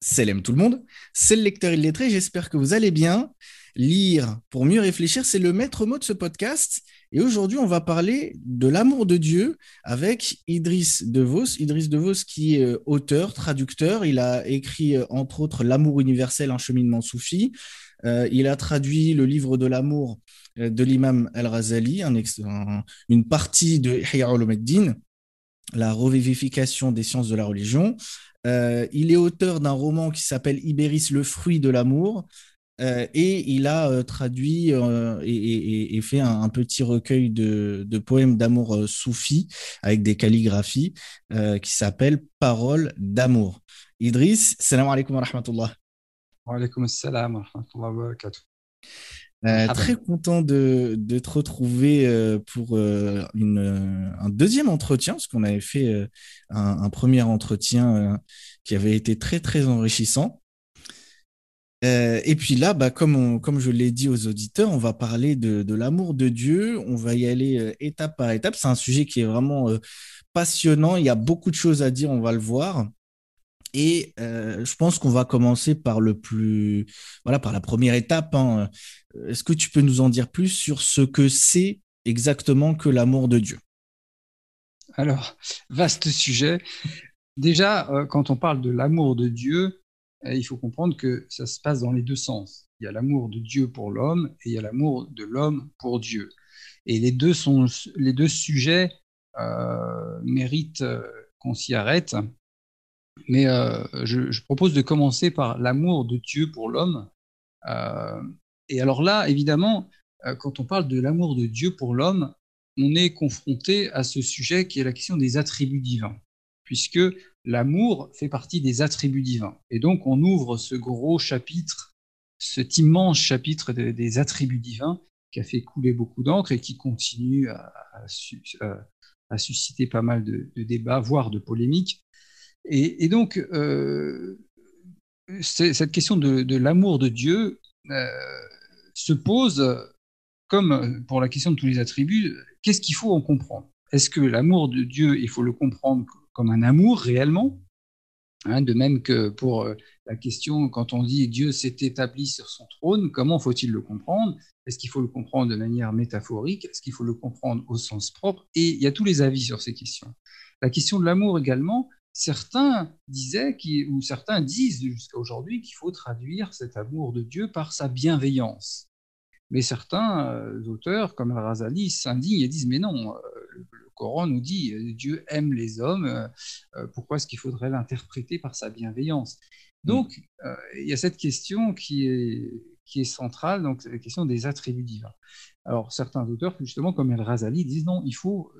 Salam tout le monde, c'est le lecteur illettré, j'espère que vous allez bien. Lire pour mieux réfléchir, c'est le maître mot de ce podcast. Et aujourd'hui, on va parler de l'amour de Dieu avec Idriss DeVos. Idriss DeVos qui est euh, auteur, traducteur. Il a écrit euh, entre autres L'amour universel, un cheminement soufi. Euh, il a traduit le livre de l'amour de l'imam Al-Razali, une partie de Ihya ulumuddin, la revivification des sciences de la religion. Euh, il est auteur d'un roman qui s'appelle Ibéris, le fruit de l'amour. Euh, et il a euh, traduit et, fait un, petit recueil de, poèmes d'amour soufi avec des calligraphies qui s'appelle Paroles d'amour. Idriss, salam alaikum wa rahmatullah. Wa alaikum salam wa rahmatullah wa barakatuh. Euh, très content de, de, te retrouver euh, pour euh, une, un deuxième entretien, parce qu'on avait fait un, premier entretien qui avait été très très enrichissant. et puis là, bah, comme, comme je l'ai dit aux auditeurs, on va parler de, de l'amour de Dieu. On va y aller étape par étape. C'est un sujet qui est vraiment passionnant. Il y a beaucoup de choses à dire, on va le voir. Et euh, je pense qu'on va commencer par le plus, voilà, par la première étape. Hein. Est-ce que tu peux nous en dire plus sur ce que c'est exactement que l'amour de Dieu? Alors, vaste sujet. Déjà, euh, quand on parle de l'amour de Dieu, euh, il faut comprendre que ça se passe dans les deux sens. Il y a l'amour de Dieu pour l'homme et il y a l'amour de l'homme pour Dieu. Et les deux, sont, les deux sujets méritent qu'on s'y arrête mais euh, je, propose de commencer par l'amour de Dieu pour l'homme. Euh, et alors là, évidemment, euh, quand on parle de l'amour de Dieu pour l'homme, on est confronté à ce sujet qui est la question des attributs divins, puisque l'amour fait partie des attributs divins. Et donc on ouvre ce gros chapitre, cet immense chapitre des attributs divins qui a fait couler beaucoup d'encre et qui continue à, susciter pas mal de, de, débats, voire de polémiques. Et, donc, euh, cette question de, l'amour de Dieu euh, se pose comme pour la question de tous les attributs, qu'est-ce qu'il faut en comprendre? Est-ce que l'amour de Dieu, il faut le comprendre comme un amour réellement? Hein, De même que pour euh, la question, quand on dit Dieu s'est établi sur son trône, comment faut-il le comprendre? Est-ce qu'il faut le comprendre de manière métaphorique? Est-ce qu'il faut le comprendre au sens propre? Et il y a tous les avis sur ces questions. La question de l'amour également, certains disaient, ou certains disent jusqu'à aujourd'hui qu'il faut traduire cet amour de Dieu par sa bienveillance. Mais certains euh, auteurs, comme Al-Razali, s'indignent et disent Mais non, euh, le, Coran nous dit euh, Dieu aime les hommes, pourquoi est-ce qu'il faudrait l'interpréter par sa bienveillance? Donc, il y a cette question qui est, qui est centrale, donc la question des attributs divins. Alors, certains auteurs, justement, comme Al-Razali, disent Non, il faut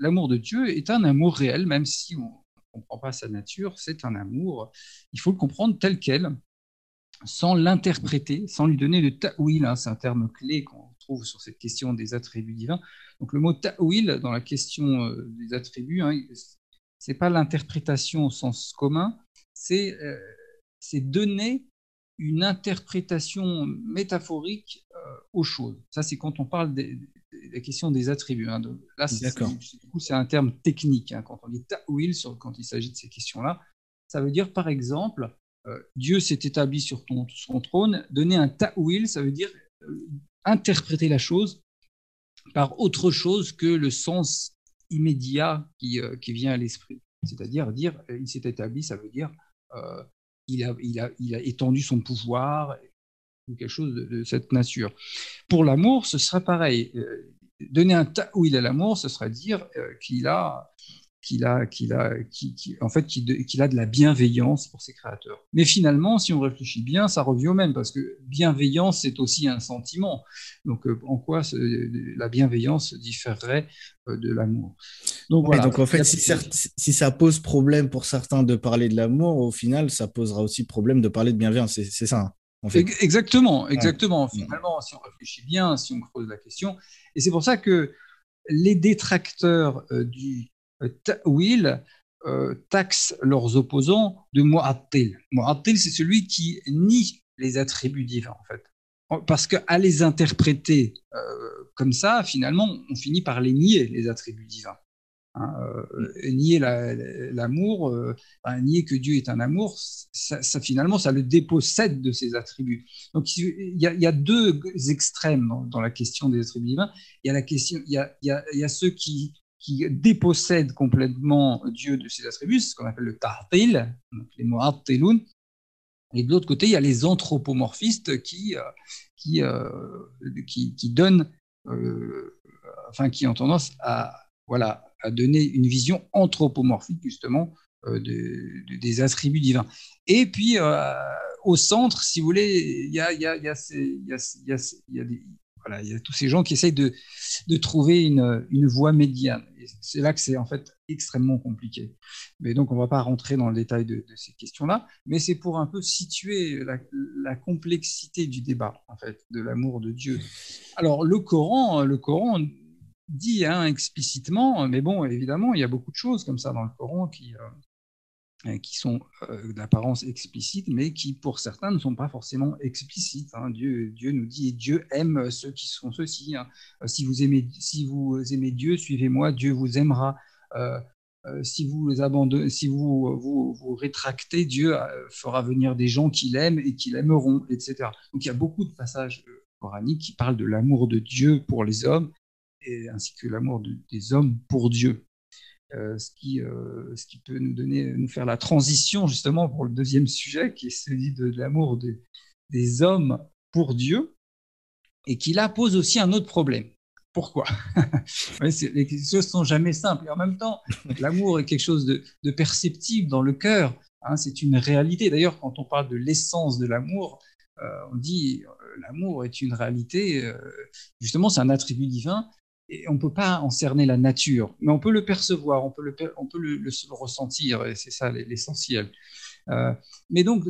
L'amour de Dieu est un amour réel, même si on ne comprend pas sa nature, c'est un amour. Il faut le comprendre tel quel, sans l'interpréter, sans lui donner de ta'wil. Hein, c'est un terme clé qu'on trouve sur cette question des attributs divins. Donc le mot ta'wil dans la question euh, des attributs, hein, c'est pas l'interprétation au sens commun, c'est euh, donner une interprétation métaphorique aux choses. Ça, c'est quand on parle des, la question des attributs. Hein. Là, c'est un terme technique. Hein. Quand on dit ta'wil, quand il s'agit de ces questions-là, ça veut dire, par exemple, euh, Dieu s'est établi sur ton, son trône. Donner un ta'wil, ça veut dire euh, interpréter la chose par autre chose que le sens immédiat qui, euh, qui vient à l'esprit. C'est-à-dire dire, il s'est établi, ça veut dire il a, il, a, il, a, étendu son pouvoir, ou quelque chose de, cette nature. Pour l'amour, ce sera pareil. Euh, donner un ta'wil à l'amour, ce serait dire euh, qu'il a, qu'il a, qu'il a, en fait, qu'il a de la bienveillance pour ses créateurs. Mais finalement, si on réfléchit bien, ça revient au même, parce que bienveillance, c'est aussi un sentiment. Donc, euh, en quoi la bienveillance différerait de l'amour? Donc, voilà. donc, en fait, si, si, ça pose problème pour certains de parler de l'amour, au final, ça posera aussi problème de parler de bienveillance. C'est ça. Exactement, exactement. Finalement, si on réfléchit bien, si on creuse la question, et c'est pour ça que les détracteurs euh, du euh, ta'wil euh, taxent leurs opposants de mu'attil. Mu'attil, c'est celui qui nie les attributs divins, en fait. Parce qu'à les interpréter comme ça, finalement, on finit par les nier, les attributs divins. Hein, euh, nier l'amour, euh, nier que Dieu est un amour, ça, finalement, ça le dépossède de ses attributs. Donc il y a, deux extrêmes dans, la question des attributs divins. Il y a la ceux qui, dépossèdent complètement Dieu de ses attributs, ce qu'on appelle le tartil, les mu'attilun. Et de l'autre côté, il y a les anthropomorphistes qui, euh, qui, donnent, enfin, qui ont tendance à, voilà, à donner une vision anthropomorphique justement euh, des attributs divins. Et puis euh, au centre, si vous voulez, il y a, tous ces gens qui essayent de, de trouver une, voie médiane. C'est là que c'est en fait extrêmement compliqué. Mais donc, on ne va pas rentrer dans le détail de, de ces questions-là, mais c'est pour un peu situer la, la, complexité du débat, en fait, de l'amour de Dieu. Alors, le Coran, le Coran dit hein, explicitement, mais bon, évidemment, il y a beaucoup de choses comme ça dans le Coran qui, euh, qui sont euh, d'apparence explicite, mais qui, pour certains, ne sont pas forcément explicites. Hein. Dieu, Dieu nous dit, Dieu aime ceux qui sont ceux-ci. Hein. Euh, si, vous aimez, si vous aimez Dieu, suivez-moi, Dieu vous aimera. si vous abandonnez, si vous, vous, vous rétractez, Dieu fera venir des gens qui l'aiment et qui l'aimeront, etc. Donc il y a beaucoup de passages coraniques qui parlent de l'amour de Dieu pour les hommes ainsi que l'amour des hommes pour Dieu. Euh, ce, qui, euh, ce qui peut nous faire la transition justement pour le deuxième sujet, qui est celui de, l'amour des hommes pour Dieu, et qui là pose aussi un autre problème. Pourquoi? Les choses sont jamais simples. Et en même temps, l'amour est quelque chose de, perceptible dans le cœur. Hein, c'est une réalité. D'ailleurs, quand on parle de l'essence de l'amour, euh, on dit l'amour est une réalité. justement, c'est un attribut divin on ne peut pas en cerner la nature, mais on peut le percevoir, on peut le, on peut le, ressentir, et c'est ça l'essentiel. Euh, mais donc,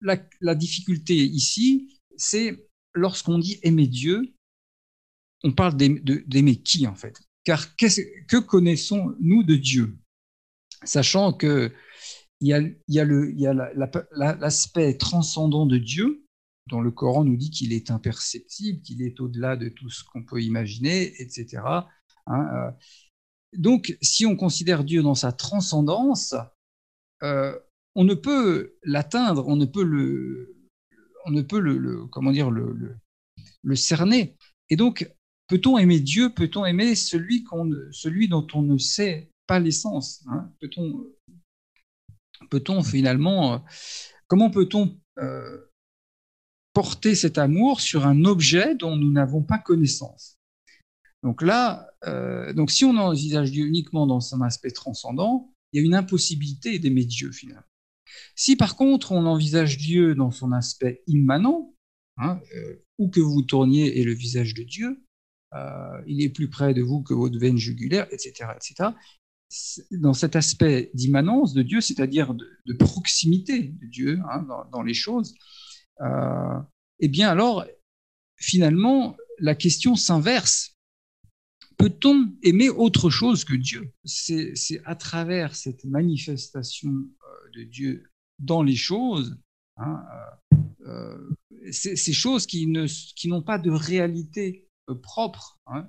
la, difficulté ici, c'est lorsqu'on dit aimer Dieu, on parle d'aimer qui en fait? Car que connaissons-nous de Dieu? Sachant qu'il y a, y a l'aspect transcendant de Dieu, dont le Coran nous dit qu'il est imperceptible, qu'il est au-delà de tout ce qu'on peut imaginer, etc. Hein, euh. donc, si on considère Dieu dans sa transcendance, euh, on ne peut l'atteindre, on ne peut le, on ne peut le, comment dire, le, cerner. Et donc, peut-on aimer Dieu Peut-on aimer celui, qu'on, celui dont on ne sait pas l'essence hein? Peut-on, peut-on finalement, euh, comment peut-on porter cet amour sur un objet dont nous n'avons pas connaissance. Donc là, euh, donc si on envisage Dieu uniquement dans son aspect transcendant, il y a une impossibilité d'aimer Dieu finalement. Si par contre on envisage Dieu dans son aspect immanent, hein, euh, où que vous tourniez et le visage de Dieu, euh, il est plus près de vous que votre veine jugulaire, etc., etc. Dans cet aspect d'immanence de Dieu, c'est-à-dire de, proximité de Dieu hein, dans, les choses, euh, eh bien alors, finalement, la question s'inverse. Peut-on aimer autre chose que Dieu? C'est à travers cette manifestation euh, de Dieu dans les choses, hein, euh, ces choses qui n'ont pas de réalité propre. Hein,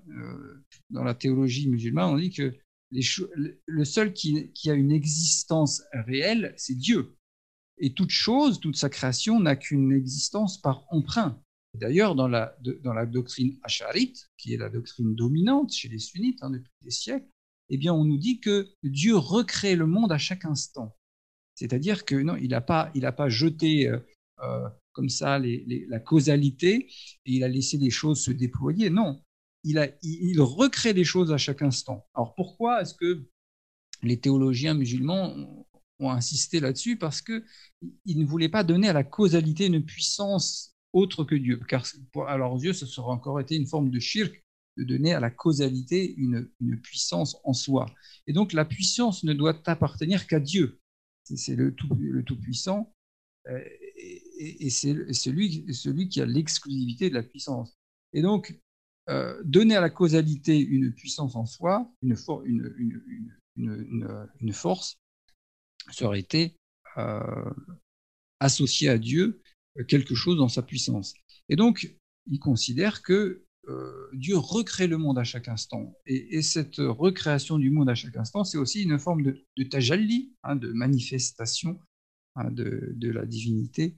dans la théologie musulmane, on dit que le seul qui, a une existence réelle, c'est Dieu. Et toute chose, toute sa création n'a qu'une existence par emprunt. D'ailleurs, dans la, doctrine acharite, qui est la doctrine dominante chez les sunnites hein, depuis des siècles, eh bien, on nous dit que Dieu recrée le monde à chaque instant. C'est-à-dire que non, il n'a pas, il pas jeté euh, euh, comme ça la causalité et il a laissé les choses se déployer. Non, il, il recrée des choses à chaque instant. Alors pourquoi est-ce que les théologiens musulmans ont insisté là-dessus parce qu'ils ne voulaient pas donner à la causalité une puissance autre que Dieu. Car à leurs yeux, ce serait encore été une forme de shirk de donner à la causalité une, puissance en soi. Et donc la puissance ne doit appartenir qu'à Dieu. C'est le Tout-Puissant euh, et, c'est celui, qui a l'exclusivité de la puissance. Et donc, euh, donner à la causalité une puissance en soi, une force, serait été euh, associé à Dieu euh, quelque chose dans sa puissance. Et donc, il considère que euh, Dieu recrée le monde à chaque instant. Et, cette recréation du monde à chaque instant, c'est aussi une forme de, de tajalli, hein, de manifestation hein, de, la divinité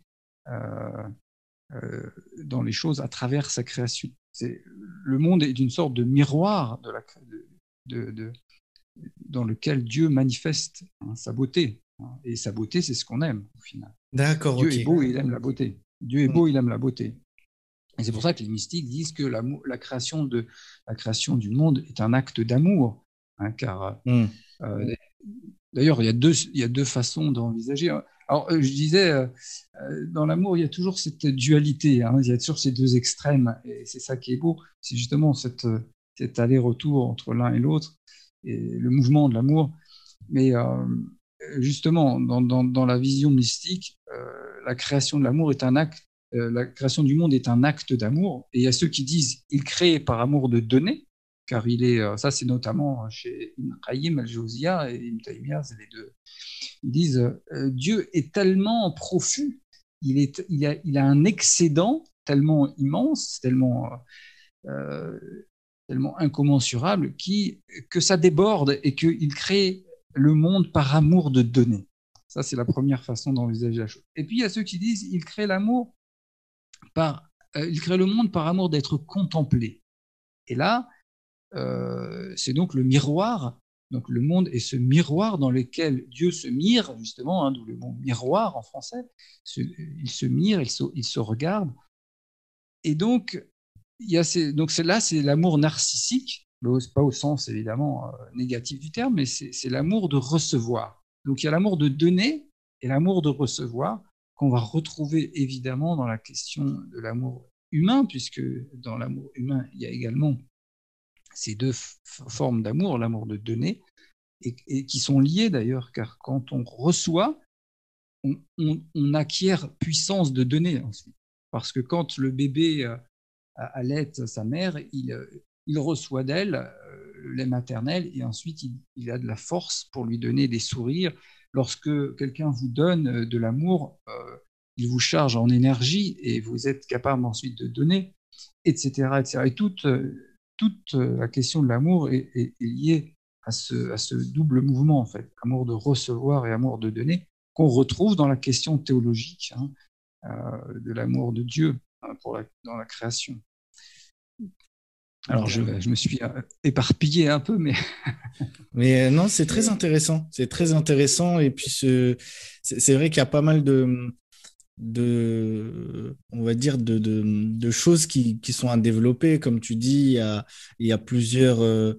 dans les choses à travers sa création. Le monde est une sorte de miroir de la, de, dans lequel Dieu manifeste hein, sa beauté. Et sa beauté, c'est ce qu'on aime au final. D'accord. Dieu est beau il aime la beauté. Dieu est mm. beau, il aime la beauté. Et c'est pour ça que les mystiques disent que la, la, création, de, la création du monde est un acte d'amour. Hein, car mm. euh, d'ailleurs, il, y a deux, il y a deux façons d'envisager. Alors, euh, je disais, euh, dans l'amour, il y a toujours cette dualité, hein, il y a toujours ces deux extrêmes, et c'est ça qui est beau, c'est justement cette, cet aller-retour entre l'un et l'autre, le mouvement de l'amour. Mais justement, dans, la vision mystique, la création de l'amour est un acte euh, la création du monde est un acte d'amour. Et il y a ceux qui disent il crée par amour de donner, car il est, euh, ça c'est notamment chez Ibn al-Jawziya et Ibn Taymiyyah, c'est les deux. Ils disent euh, Dieu est tellement profus, il a un excédent tellement immense, tellement, tellement incommensurable, qui, que ça déborde et qu'il crée le monde par amour de donner. Ça, c'est la première façon d'envisager la chose. Et puis, il y a ceux qui disent il crée l'amour par, euh, il crée le monde par amour d'être contemplé. Et là, euh, c'est donc le miroir. Donc le monde est ce miroir dans lequel Dieu se mire, justement, hein, d'où le mot miroir en français. il se mire, il se, il se regarde. Et donc, donc là, c'est l'amour narcissique, pas au sens évidemment euh, négatif du terme, mais c'est l'amour de recevoir. Donc il y a l'amour de donner et l'amour de recevoir qu'on va retrouver évidemment dans la question de l'amour humain, puisque dans l'amour humain, il y a également ces deux formes d'amour, l'amour de donner, et, qui sont liées d'ailleurs, car quand on reçoit, on, acquiert puissance de donner ensuite. Parce que quand le bébé euh, allait sa mère, il, euh, reçoit d'elle euh, le lait maternel et ensuite il, a de la force pour lui donner des sourires, lorsque quelqu'un vous donne euh, de l'amour, il vous charge en énergie et vous êtes capable ensuite de donner, etc. etc. Et toute, la question de l'amour est, liée à ce, à ce, double mouvement, en fait, amour de recevoir et amour de donner, qu'on retrouve dans la question théologique hein, de l'amour de Dieu hein, dans la création. Alors, je, me suis euh, éparpillé un peu, mais. mais euh, non, c'est très intéressant. C'est très intéressant. Et puis, c'est vrai qu'il y a pas mal de, de on va dire, de, de, choses qui, qui, sont à développer. Comme tu dis, il y a, il y a plusieurs, euh,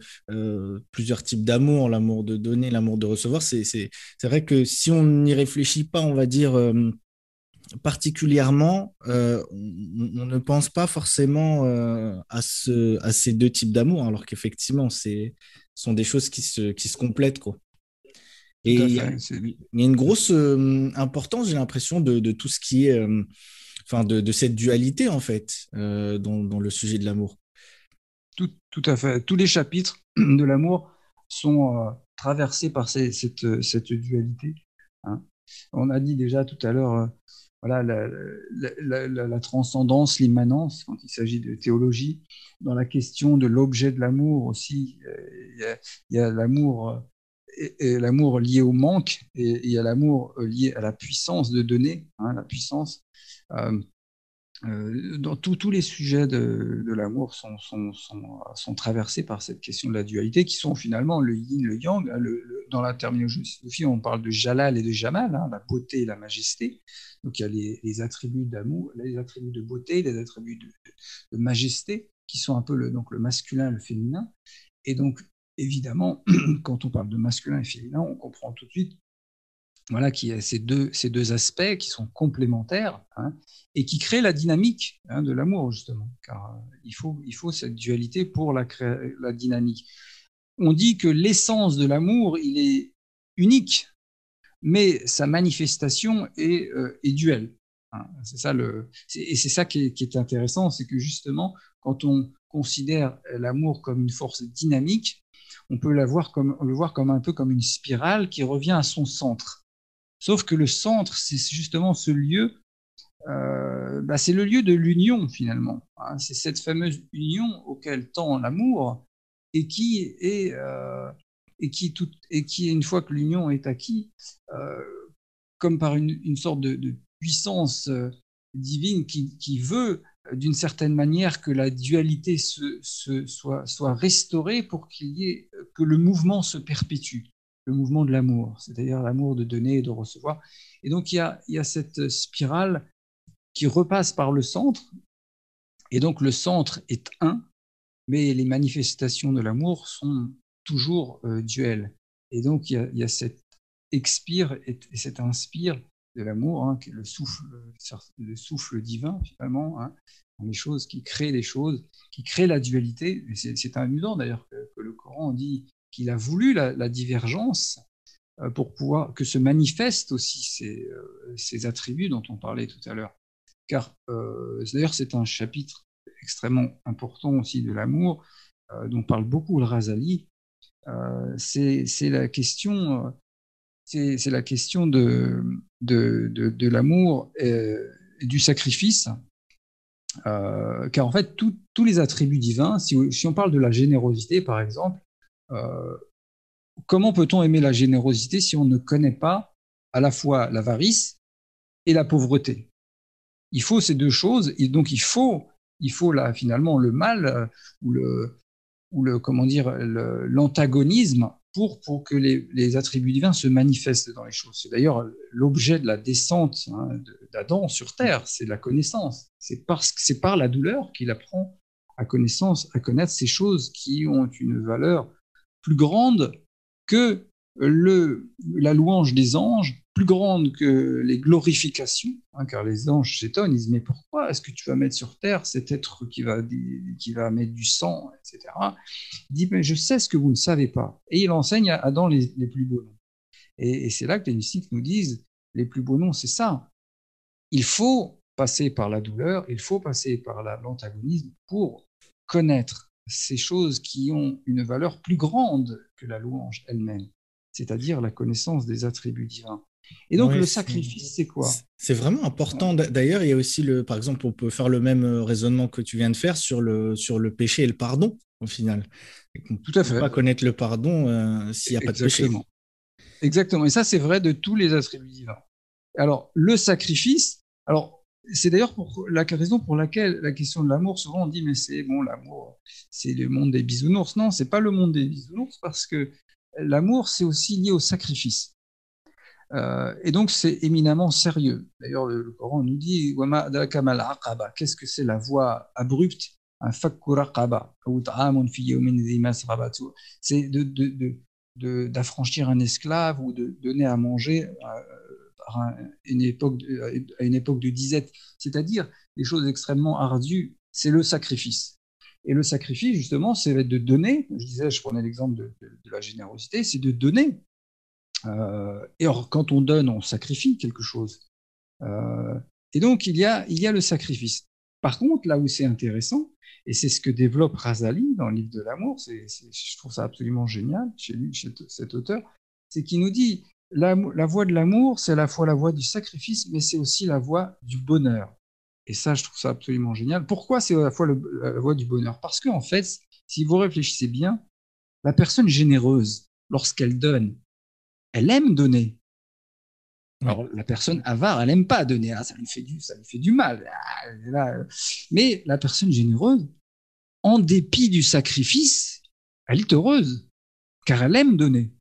plusieurs types d'amour l'amour de donner, l'amour de recevoir. C'est vrai que si on n'y réfléchit pas, on va dire particulièrement, euh, on, ne pense pas forcément euh, à, ce, à ces deux types d'amour, alors qu'effectivement, ce sont des choses qui se, qui se complètent. Quoi. Et il y, a, une grosse euh, importance, j'ai l'impression, de, de, tout ce qui est, enfin, de, de, cette dualité, en fait, dans, dans, le sujet de l'amour. Tout, tout, à fait. Tous les chapitres de l'amour sont traversés par cette, cette dualité. Hein. On a dit déjà tout à l'heure voilà, la, transcendance, l'immanence, quand il s'agit de théologie. Dans la question de l'objet de l'amour aussi, euh, il y a, l'amour et, l'amour lié au manque et il y a l'amour lié à la puissance de donner, hein, la puissance. Euh, euh, dans tous les sujets de, l'amour sont, traversés par cette question de la dualité, qui sont finalement le yin, le yang. Dans la terminologie, on parle de jalal et de jamal, hein, la beauté et la majesté. Donc il y a les, attributs d'amour, les attributs de beauté, les attributs de, majesté, qui sont un peu le, donc le masculin le féminin. Et donc, évidemment, quand on parle de masculin et féminin, on comprend tout de suite voilà, qui a ces deux, ces deux aspects qui sont complémentaires hein, et qui créent la dynamique hein, de l'amour, justement, car euh, il, faut, il faut cette dualité pour la, la dynamique. On dit que l'essence de l'amour, il est unique, mais sa manifestation est, euh, est duelle. Hein. c'est ça le, et c'est ça qui est, intéressant, c'est que justement, quand on considère l'amour comme une force dynamique, on peut la voir comme, le voir comme un peu comme une spirale qui revient à son centre. Sauf que le centre, c'est justement ce lieu euh, bah, c'est le lieu de l'union finalement. Hein. C'est cette fameuse union auquel tend l'amour et qui est euh, et qui une fois que l'union est acquise, euh, comme par une, sorte de, puissance divine qui, veut d'une certaine manière que la dualité se, soit, soit restaurée pour qu'il y ait que le mouvement se perpétue, le mouvement de l'amour, c'est-à-dire l'amour de donner et de recevoir. Et donc il y a, il y a cette spirale qui repasse par le centre. Et donc le centre est un, mais les manifestations de l'amour sont toujours euh, duelles. Et donc il y a, il cet expire et, cet inspire de l'amour, hein, le souffle, le souffle divin finalement, hein, les choses qui créent les choses, qui créent la dualité. C'est amusant d'ailleurs que, le Coran dit qu'il a voulu la, divergence euh, pour pouvoir que se manifestent aussi ces, euh, ces attributs dont on parlait tout à l'heure car euh, d'ailleurs c'est un chapitre extrêmement important aussi de l'amour, dont parle beaucoup le Razali. C'est la question, c'est la question de, de, l'amour et, du sacrifice, car en fait tous les attributs divins, si, on parle de la générosité par exemple, comment peut-on aimer la générosité si on ne connaît pas à la fois l'avarice et la pauvreté? Il faut ces deux choses, et donc il faut, il faut là finalement le mal euh, ou le, ou le comment dire l'antagonisme pour, pour que les, attributs divins se manifestent dans les choses. C'est d'ailleurs l'objet de la descente hein, d'Adam sur terre, c'est la connaissance. C'est parce que c'est par la douleur qu'il apprend à connaissance, à connaître ces choses qui ont une valeur plus grande que le, la louange des anges plus grande que les glorifications, hein, car les anges s'étonnent, ils disent mais pourquoi est-ce que tu vas mettre sur terre cet être qui va, qui va mettre du sang, etc. Il dit mais je sais ce que vous ne savez pas. Et il enseigne à Adam les, plus beaux noms. Et, c'est là que les mystiques nous disent les plus beaux noms, c'est ça. Il faut passer par la douleur, il faut passer par l'antagonisme pour connaître ces choses qui ont une valeur plus grande que la louange elle-même c'est-à-dire la connaissance des attributs divins. Et donc le sacrifice, c'est quoi? C'est vraiment important. D'ailleurs, il y a aussi le, par exemple, on peut faire le même euh, raisonnement que tu viens de faire sur le sur le péché et le pardon au final. Tout à fait. peut pas connaître le pardon euh, s'il n'y a pas de péché. Exactement. Et ça, c'est vrai de tous les attributs divins. Alors le sacrifice. Alors c'est d'ailleurs la raison pour laquelle la question de l'amour, souvent on dit mais c'est bon l'amour, c'est le monde des bisounours. Non, c'est pas le monde des bisounours parce que l'amour, c'est aussi lié au sacrifice. Euh, et donc, c'est éminemment sérieux. D'ailleurs, le, Coran nous dit Qu'est-ce que c'est la voie abrupte? Un C'est d'affranchir un esclave ou de donner à manger euh, à une époque, à une époque de disette. C'est-à-dire des choses extrêmement ardues. C'est le sacrifice. Et le sacrifice, justement, c'est de donner. Je disais, je prenais l'exemple de, la générosité, c'est de donner. Euh, et quand on donne, on sacrifie quelque chose. Euh, et donc, il y, a, il y a le sacrifice. Par contre, là où c'est intéressant, et c'est ce que développe Razali dans le livre de l'amour, je trouve ça absolument génial chez lui, chez cet auteur, c'est qu'il nous dit la, la voie de l'amour, c'est à la fois la voie du sacrifice, mais c'est aussi la voie du bonheur. Et ça, je trouve ça absolument génial. Pourquoi c'est à la fois la voie du bonheur? Parce qu'en en fait, si vous réfléchissez bien, la personne généreuse, lorsqu'elle donne, elle aime donner. Alors, la personne avare, elle n'aime pas donner, ah, ça, lui fait du, ça lui fait du mal. Ah, Mais la personne généreuse, en dépit du sacrifice, elle est heureuse, car elle aime donner.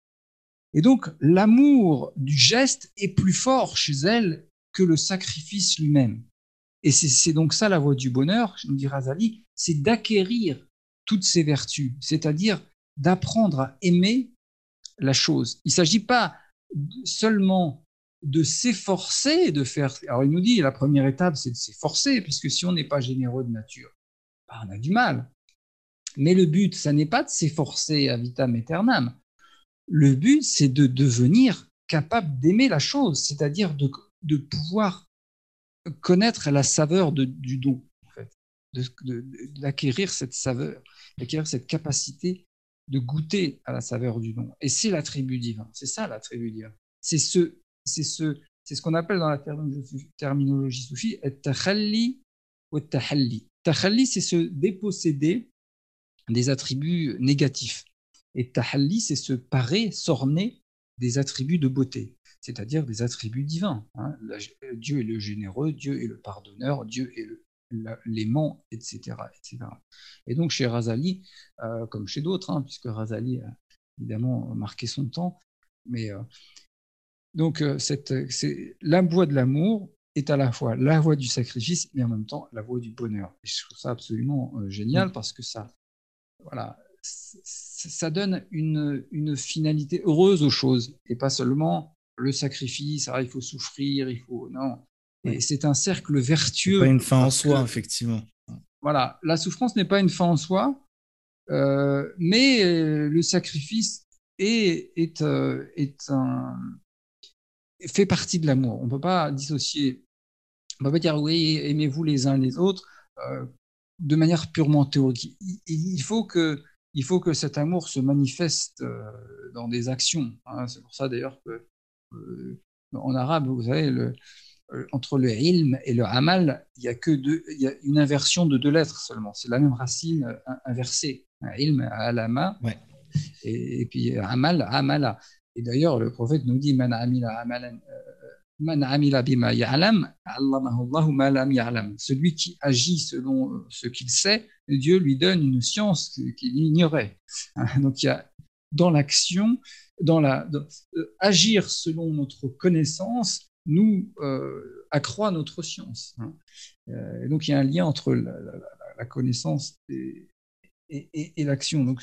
Et donc, l'amour du geste est plus fort chez elle que le sacrifice lui-même. Et c'est donc ça la voie du bonheur, me dit Razali, c'est d'acquérir toutes ces vertus, c'est-à-dire d'apprendre à aimer la chose. Il ne s'agit pas seulement de s'efforcer de faire. Alors il nous dit la première étape, c'est de s'efforcer, puisque si on n'est pas généreux de nature, bah, on a du mal. Mais le but, ça n'est pas de s'efforcer à vitam aeternam. Le but, c'est de devenir capable d'aimer la chose, c'est-à-dire de, de pouvoir connaître la saveur du don, d'acquérir cette saveur, d'acquérir cette capacité de goûter à la saveur du don. Et c'est l'attribut divin. C'est ça l'attribut divin. C'est ce, c'est ce, c'est ce qu'on appelle dans la terminologie soufie takhalli ou tahalli. Tahalli, c'est se déposséder des attributs négatifs. Et tahalli, c'est se parer, s'orner des attributs de beauté, c'est-à-dire des attributs divins. Hein. Dieu est le généreux, Dieu est le pardonneur, Dieu est l'aimant, etc., etc. Et donc chez Razali, euh, comme chez d'autres, hein, puisque Razali a évidemment marqué son temps, mais euh, donc euh, la voie de l'amour est à la fois la voie du sacrifice, mais en même temps la voie du bonheur. Et je trouve ça absolument génial mm. parce que ça, voilà, ça donne une, une, finalité heureuse aux choses et pas seulement le sacrifice, ah, il faut souffrir, il faut. Non. Et c'est un cercle vertueux. Pas une fin en soi, effectivement. Voilà, la souffrance n'est pas une fin en soi, euh, mais euh, le sacrifice est, est, euh, est un, fait partie de l'amour. On ne peut pas dissocier, on ne peut pas dire oui, aimez-vous les uns les autres de manière purement théorique. Il, faut que il faut que cet amour se manifeste euh, dans des actions. Hein. C'est pour ça d'ailleurs que euh, en arabe, vous savez, le, euh, entre le ilm et le amal, il y a que deux, il y a une inversion de deux lettres seulement. C'est la même racine inversée. Ilm, alama, et, et, puis amal, amala. Et d'ailleurs, le prophète nous dit man amila amalan celui qui agit selon euh, ce qu'il sait, Dieu lui donne une science qu'il ignorait. Donc il y a dans l'action, dans la euh, agir selon notre connaissance, nous euh, accroît notre science. Hein. donc il y a un lien entre la, connaissance et, l'action.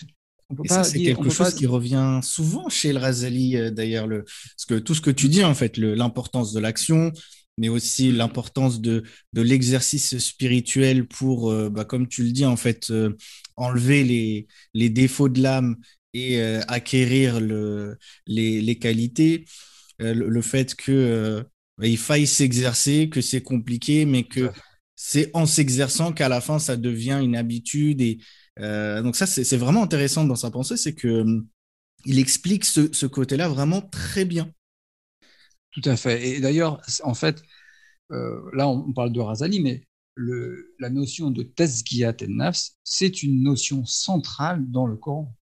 Et ça, c'est quelque chose qui revient souvent chez le Razali, euh, d'ailleurs, le... parce que tout ce que tu dis, en fait, l'importance de l'action, mais aussi l'importance de, de l'exercice spirituel pour, euh, bah, comme tu le dis, en fait, euh, enlever les, les défauts de l'âme et acquérir le, les, les qualités, le, fait que bah, il faille s'exercer, que c'est compliqué, mais que c'est en s'exerçant qu'à la fin, ça devient une habitude et euh, donc ça, c'est vraiment intéressant dans sa pensée, c'est que hum, il explique ce, côté-là vraiment très bien. Tout à fait. Et d'ailleurs, en fait, euh, là, on parle de Razali, mais la notion de tazkiyat et nafs, c'est une notion centrale dans le Coran,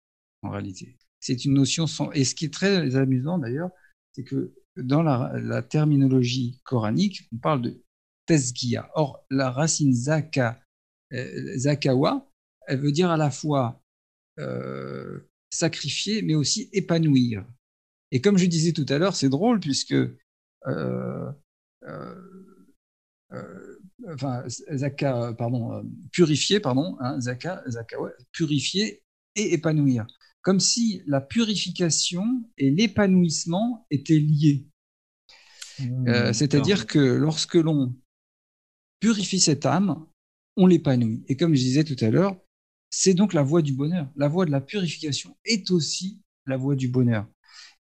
en réalité. C'est une notion, et ce qui est très amusant d'ailleurs, c'est que dans la, terminologie coranique, on parle de tazkiya. Or, la racine euh, zakawa, elle veut dire à la fois euh, sacrifier, mais aussi épanouir. Et comme je disais tout à l'heure, c'est drôle puisque euh, euh, enfin, zaka, pardon, purifier, pardon, hein, zaka, zaka purifier et épanouir. Comme si la purification et l'épanouissement étaient liés. Mmh, c'est-à-dire que lorsque l'on purifie cette âme, on l'épanouit. Et comme je disais tout à l'heure, c'est donc la voie du bonheur. La voie de la purification est aussi la voie du bonheur.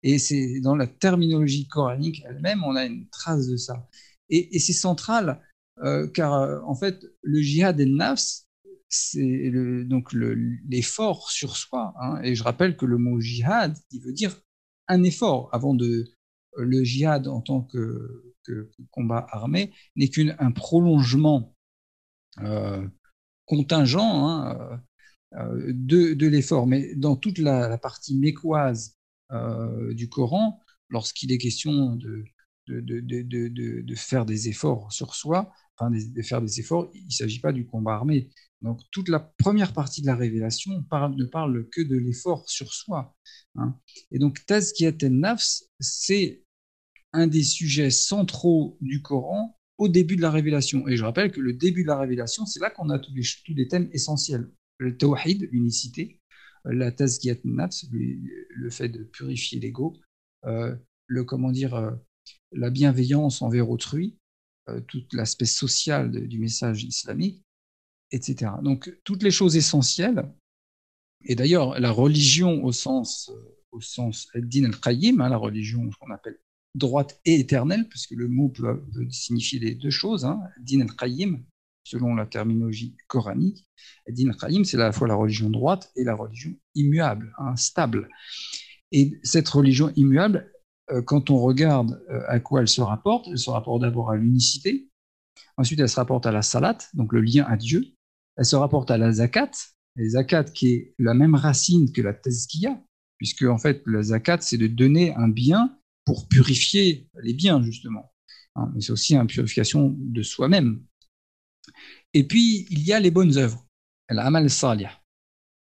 Et c'est dans la terminologie coranique elle-même, on a une trace de ça. Et, c'est central, euh, car euh, en fait, le jihad el nafs, c'est donc l'effort sur soi. Hein. Et je rappelle que le mot jihad, il veut dire un effort. Avant de le jihad en tant que, combat armé n'est qu'un prolongement euh, contingent hein, euh, de, l'effort. Mais dans toute la, partie mécoise euh, du Coran, lorsqu'il est question de, de, faire des efforts sur soi, enfin de, faire des efforts, il ne s'agit pas du combat armé. Donc toute la première partie de la révélation ne parle que de l'effort sur soi. Hein. Et donc Tazkiyat nafs c'est un des sujets centraux du Coran au début de la révélation. Et je rappelle que le début de la révélation, c'est là qu'on a tous les, tous les thèmes essentiels le tawhid, l'unicité, la tazkiyat nafs, le fait de purifier l'ego, euh, le comment dire, euh, la bienveillance envers autrui, euh, tout l'aspect social du message islamique, etc. Donc toutes les choses essentielles. Et d'ailleurs, la religion au sens au sens din al-qayyim, hein, la religion qu'on appelle droite et éternelle, puisque le mot peut, signifier les deux choses, hein, din al-qayyim, selon la terminologie coranique. Din c'est à la fois la religion droite et la religion immuable. Hein, et cette religion immuable quand on regarde à quoi elle se rapporte, elle se rapporte d'abord à l'unicité, ensuite elle se rapporte à la salat, donc le lien à Dieu, elle se rapporte à la zakat, et zakat qui est la même racine que la tazkiya, puisque en fait la zakat c'est de donner un bien pour purifier les biens justement. Hein, mais c'est aussi une purification de soi-même. Et puis il y a les bonnes œuvres, l'amal salih.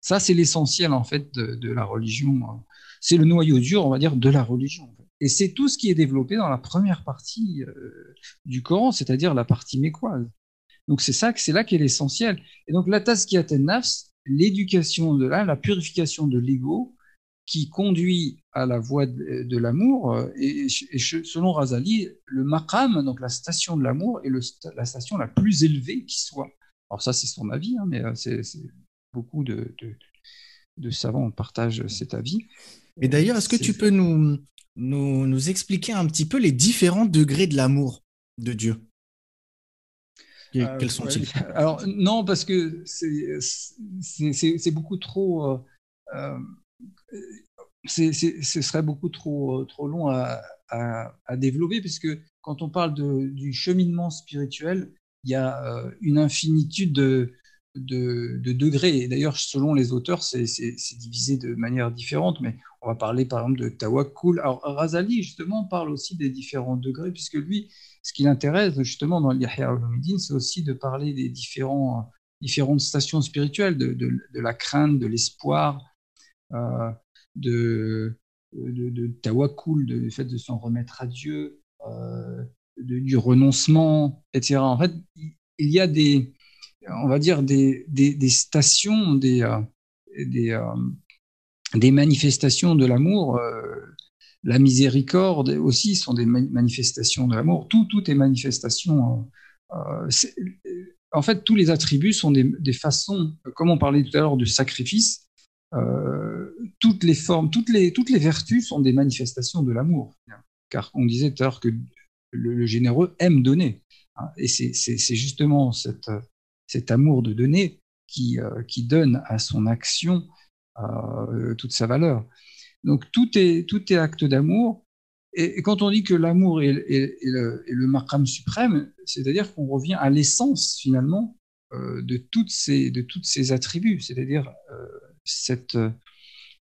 Ça c'est l'essentiel en fait de, la religion. C'est le noyau dur, on va dire, de la religion. Et c'est tout ce qui est développé dans la première partie euh, du Coran, c'est-à-dire la partie mécoise. Donc c'est ça, c'est là qu'est l'essentiel. Et donc la tazkiyat nafs, l'éducation de l'âme, la purification de l'ego, qui conduit à la voie de, l'amour. Euh, et, selon Razali, le maqam, donc la station de l'amour, est la station la plus élevée qui soit. Alors ça, c'est son avis, hein, mais euh, c'est beaucoup de, de, savants partagent cet avis. Et d'ailleurs, est-ce que tu peux nous, nous, nous, expliquer un petit peu les différents degrés de l'amour de Dieu? Euh, Quels sont-ils? Alors non, parce que c'est beaucoup trop ce serait beaucoup trop, trop long à, développer, puisque quand on parle du cheminement spirituel, il y a euh, une infinitude de, de, degrés. Et d'ailleurs, selon les auteurs, c'est divisé de manière différente, mais on va parler par exemple de Tawakkul. Alors, Razali, justement, parle aussi des différents degrés, puisque lui, ce qui l'intéresse, justement, dans l'Yahya al c'est aussi de parler des différents, différentes stations spirituelles, de, de, la crainte, de l'espoir, euh, de, de, de tawakul, de, fait de s'en remettre à Dieu, euh, du renoncement, etc. En fait, il y a des, on va dire, des, des, stations, des, euh, des, des, manifestations de l'amour. la miséricorde aussi sont des manifestations de l'amour. Tout, tout est manifestation. en fait, tous les attributs sont des, des, façons, comme on parlait tout à l'heure du sacrifice, euh, toutes les formes, toutes les, toutes les vertus sont des manifestations de l'amour. Car on disait tout à l'heure que le, généreux aime donner. Hein, et c'est justement cette, cet amour de donner qui, euh, qui donne à son action euh, toute sa valeur. Donc tout est, tout est acte d'amour. Et, quand on dit que l'amour est, le, le suprême, c'est-à-dire qu'on revient à l'essence finalement de, toutes ces, de toutes ces attributs, c'est-à-dire cette,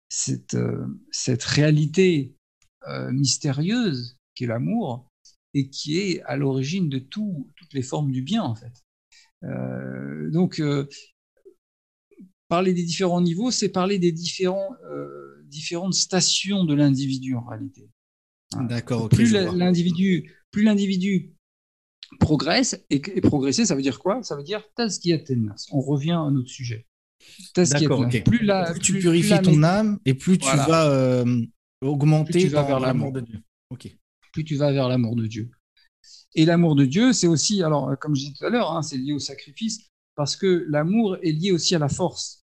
cette, cette réalité euh, mystérieuse qui est l'amour et qui est à l'origine de tout, toutes les formes du bien en fait. Euh, donc euh, parler des différents niveaux, c'est parler des différents, différentes stations de l'individu en réalité. Hein. D'accord. plus l'individu, plus l'individu progresse et, progresser, ça veut dire quoi? Ça veut dire tazkiyatenas. On revient à notre sujet. D'accord, Plus, tu purifies ton âme et plus tu vas euh, augmenter vers l'amour de Dieu. Plus tu vas vers l'amour de Dieu. Et l'amour de Dieu, c'est aussi, alors comme je disais tout à l'heure, hein, c'est lié au sacrifice, parce que l'amour est lié aussi à la force.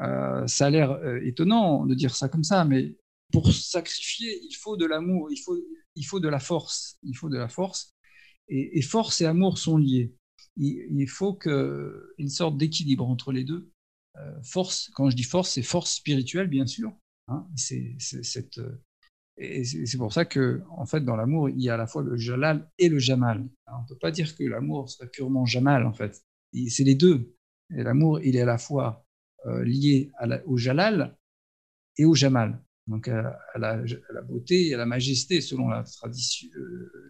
Euh, ça a l'air euh, étonnant de dire ça comme ça, mais pour sacrifier, il faut de l'amour, il faut, il faut de la force, il faut de la force. Et, force et amour sont liés. Il, il faut qu'il sorte d'équilibre entre les deux. Euh, force, quand je dis force, c'est force spirituelle, bien sûr. Hein, c'est cette, euh, et c'est pour ça que, en fait, dans l'amour, il y a à la fois le jalal et le jamal. on ne peut pas dire que l'amour serait purement jamal, en fait. C'est les deux. L'amour, il est à la fois euh, lié au jalal et au jamal. Donc à, la, beauté et à la majesté, selon la tradition,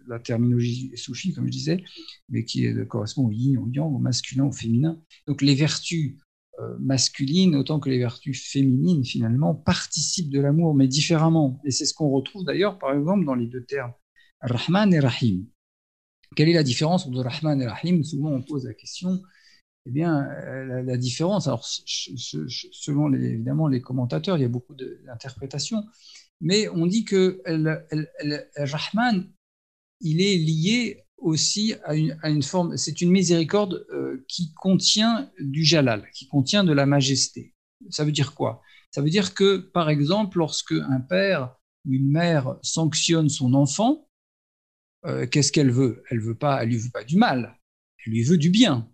la terminologie soufie, comme je disais, mais qui correspond au yin, au yang, au masculin, au féminin. Donc les vertus euh, masculine autant que les vertus féminines, finalement, participent de l'amour, mais différemment. Et c'est ce qu'on retrouve d'ailleurs, par exemple, dans les deux termes, Rahman et Rahim. Quelle est la différence entre Rahman et Rahim? Souvent, on pose la question. Eh bien, euh, la, différence, alors, selon évidemment les commentateurs, il y a beaucoup d'interprétations, mais on dit que Rahman, il est lié aussi à une, forme, c'est une miséricorde euh, qui contient du jalal, qui contient de la majesté. Ça veut dire quoi? Ça veut dire que, par exemple, lorsque un père ou une mère sanctionne son enfant, euh, qu'est-ce qu'elle veut? Elle veut pas, elle lui veut pas du mal, elle lui veut du bien.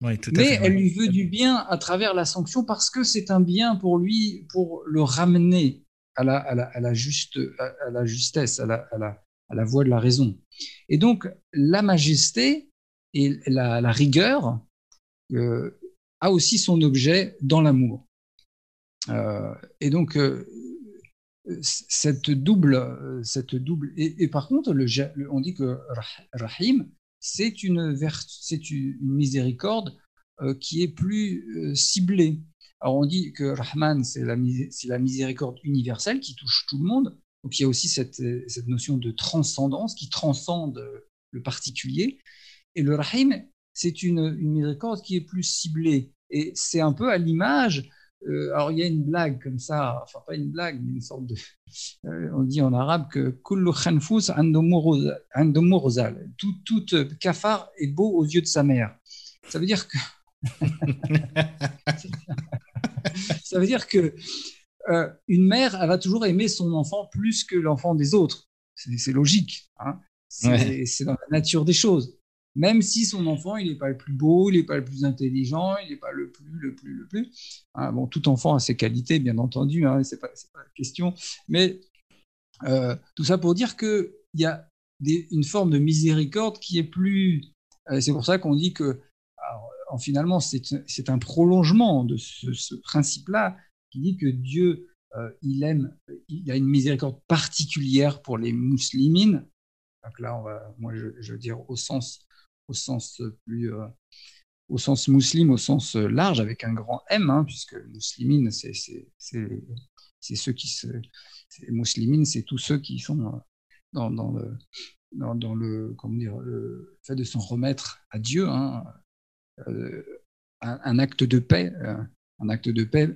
Mais elle lui veut du bien à travers la sanction parce que c'est un bien pour lui, pour le ramener à la, à la, juste, à, la justesse, à la, à la, voie de la raison. Et donc, la majesté et la, rigueur euh, a aussi son objet dans l'amour. Euh, et donc, euh, cette double, cette double et, par contre, on dit que Rahim, c'est une, miséricorde qui est plus ciblée. Alors on dit que Rahman, c'est la, la, miséricorde universelle qui touche tout le monde. Donc il y a aussi cette, cette notion de transcendance qui transcende le particulier. Et le Rahim, c'est une, miséricorde qui est plus ciblée. Et c'est un peu à l'image. Euh, alors il y a une blague comme ça, enfin pas une blague, mais une sorte de. Euh, on dit en arabe que Kullu khanfus tout, tout cafard est beau aux yeux de sa mère. Ça veut dire que. ça veut dire que euh, une mère, elle va toujours aimer son enfant plus que l'enfant des autres. C'est logique. Hein. c'est dans la nature des choses. Même si son enfant, il n'est pas le plus beau, il n'est pas le plus intelligent, il n'est pas le plus, le plus, le plus. Hein, bon, tout enfant a ses qualités, bien entendu, hein, c'est pas, pas la question. Mais euh, tout ça pour dire qu'il y a une forme de miséricorde qui est plus. Euh, c'est pour ça qu'on dit que finalement, c'est un prolongement de ce, principe-là qui dit que Dieu, euh, il aime, il a une miséricorde particulière pour les musulmans. Donc là, moi, je, veux dire au sens, au sens plus, euh, au sens musulman, au sens large, avec un grand M, hein, puisque musulmans, c'est ceux qui se, musulmans, c'est tous ceux qui sont dans, dans le, dans, le, comment dire, le fait de s'en remettre à Dieu. Hein, euh, un, acte de paix. Un acte de paix.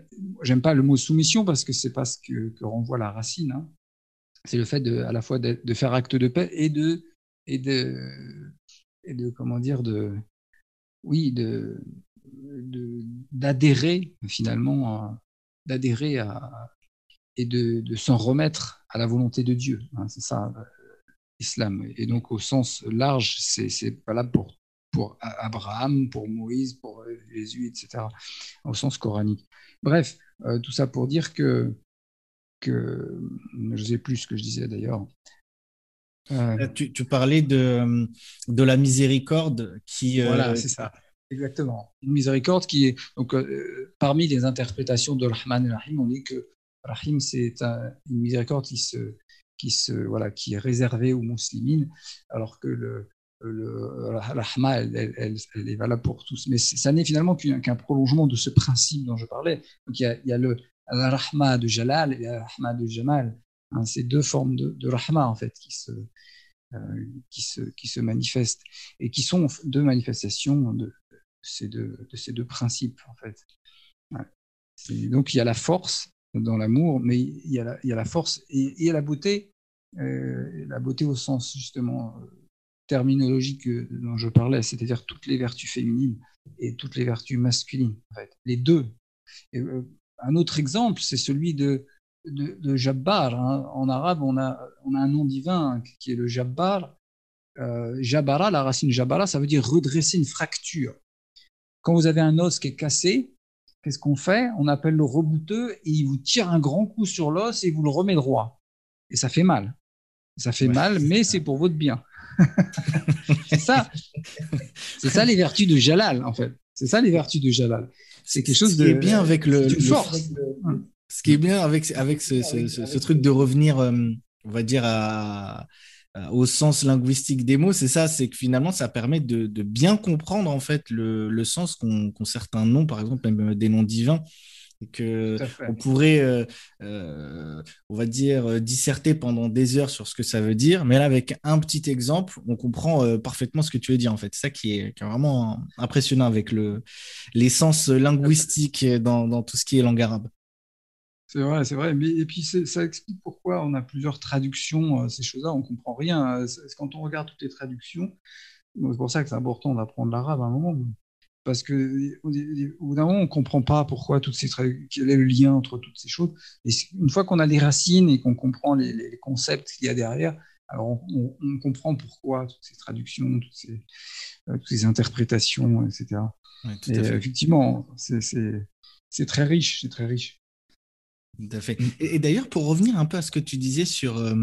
J'aime pas le mot soumission parce que c'est pas ce que, renvoie la racine. Hein. C'est le fait de, à la fois de, faire acte de paix et de et de et de comment dire de oui de d'adhérer finalement d'adhérer à et de, de s'en remettre à la volonté de Dieu. Hein, c'est ça, l'islam. Et donc, au sens large, c'est valable pour pour Abraham, pour Moïse, pour Jésus, etc., au sens coranique. Bref, euh, tout ça pour dire que, que je ne sais plus ce que je disais d'ailleurs. Euh, euh, tu, parlais de, de la miséricorde qui. Voilà, c'est ça. Exactement. Une miséricorde qui est. Donc, parmi les interprétations de Rahman et Rahim, on dit que Rahim, c'est une miséricorde qui, se, qui, se, voilà, qui est réservée aux musulmans, alors que le, le rahma, elle, est valable pour tous. Mais ça n'est finalement qu'un prolongement de ce principe dont je parlais. Donc il y a, le rahma de Jalal et le rahma de Jamal. Hein, ces deux formes de, de, rahma en fait qui se, euh, qui, se, qui se manifestent et qui sont deux manifestations de, ces, deux, de ces deux principes en fait. Donc il y a la force dans l'amour, mais il y, a la, il y a la force et, a la beauté, euh, la beauté au sens justement terminologie que, dont je parlais, c'est-à-dire toutes les vertus féminines et toutes les vertus masculines, en fait, les deux. Euh, un autre exemple, c'est celui de, de, Jabbar. Hein. En arabe, on a, on a un nom divin qui est le Jabbar. Euh, Jabara, la racine Jabara, ça veut dire redresser une fracture. Quand vous avez un os qui est cassé, qu'est-ce qu'on fait? On appelle le rebouteux et il vous tire un grand coup sur l'os et il vous le remet droit. Et ça fait mal. Ça fait mal, mais c'est pour votre bien. c'est ça. C'est ça les vertus de Jalal, en fait. C'est ça les vertus de Jalal. C'est quelque chose de. bien avec le. force. Ce qui est bien avec, avec ce, truc de revenir, euh, on va dire, à, au sens linguistique des mots, c'est ça, c'est que finalement, ça permet de, bien comprendre en fait le, sens qu'ont certains noms, par exemple, même des noms divins que on pourrait, euh, euh, on va dire, euh, disserter pendant des heures sur ce que ça veut dire, mais là, avec un petit exemple, on comprend parfaitement ce que tu veux dire, en fait. C'est ça qui est, vraiment impressionnant avec le, l'essence linguistique dans, dans, tout ce qui est langue arabe. C'est vrai, c'est vrai. Mais, et puis, ça explique pourquoi on a plusieurs traductions, ces choses-là, on comprend rien. Quand on regarde toutes les traductions, c'est pour ça que c'est important d'apprendre l'arabe à un moment parce que au bout d'un moment, on ne comprend pas pourquoi toutes ces quel est le lien entre toutes ces choses. Et une fois qu'on a les racines et qu'on comprend les, concepts qu'il y a derrière, alors on, comprend pourquoi toutes ces traductions, toutes ces, euh, toutes ces interprétations, etc. et effectivement, c'est très riche, c'est très riche. Tout à fait. Et, d'ailleurs, pour revenir un peu à ce que tu disais sur, euh,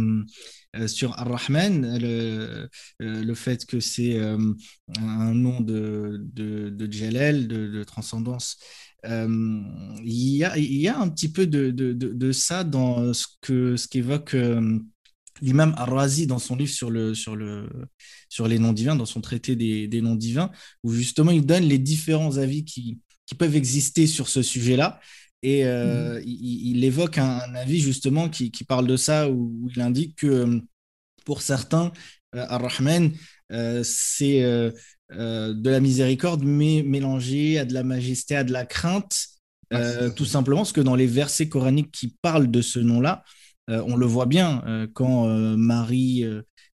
euh, sur Ar-Rahman, le, le, fait que c'est un nom de, de, de Jalel, de, transcendance, il y, a, y a un petit peu de, de ça dans ce que ce qu'évoque l'imam Ar-Razi dans son livre sur, le, sur, le, sur les noms divins, dans son traité des, des noms divins, où justement il donne les différents avis qui, qui peuvent exister sur ce sujet-là. Et euh, mhm. il, évoque un, avis justement qui, qui, parle de ça, où, il indique que euh, pour certains, euh, Ar-Rahman, c'est de la miséricorde, mais mélangée à de la majesté, à de la crainte, ah, tout simplement, parce que dans les versets coraniques qui parlent de ce nom-là, on le voit bien quand Marie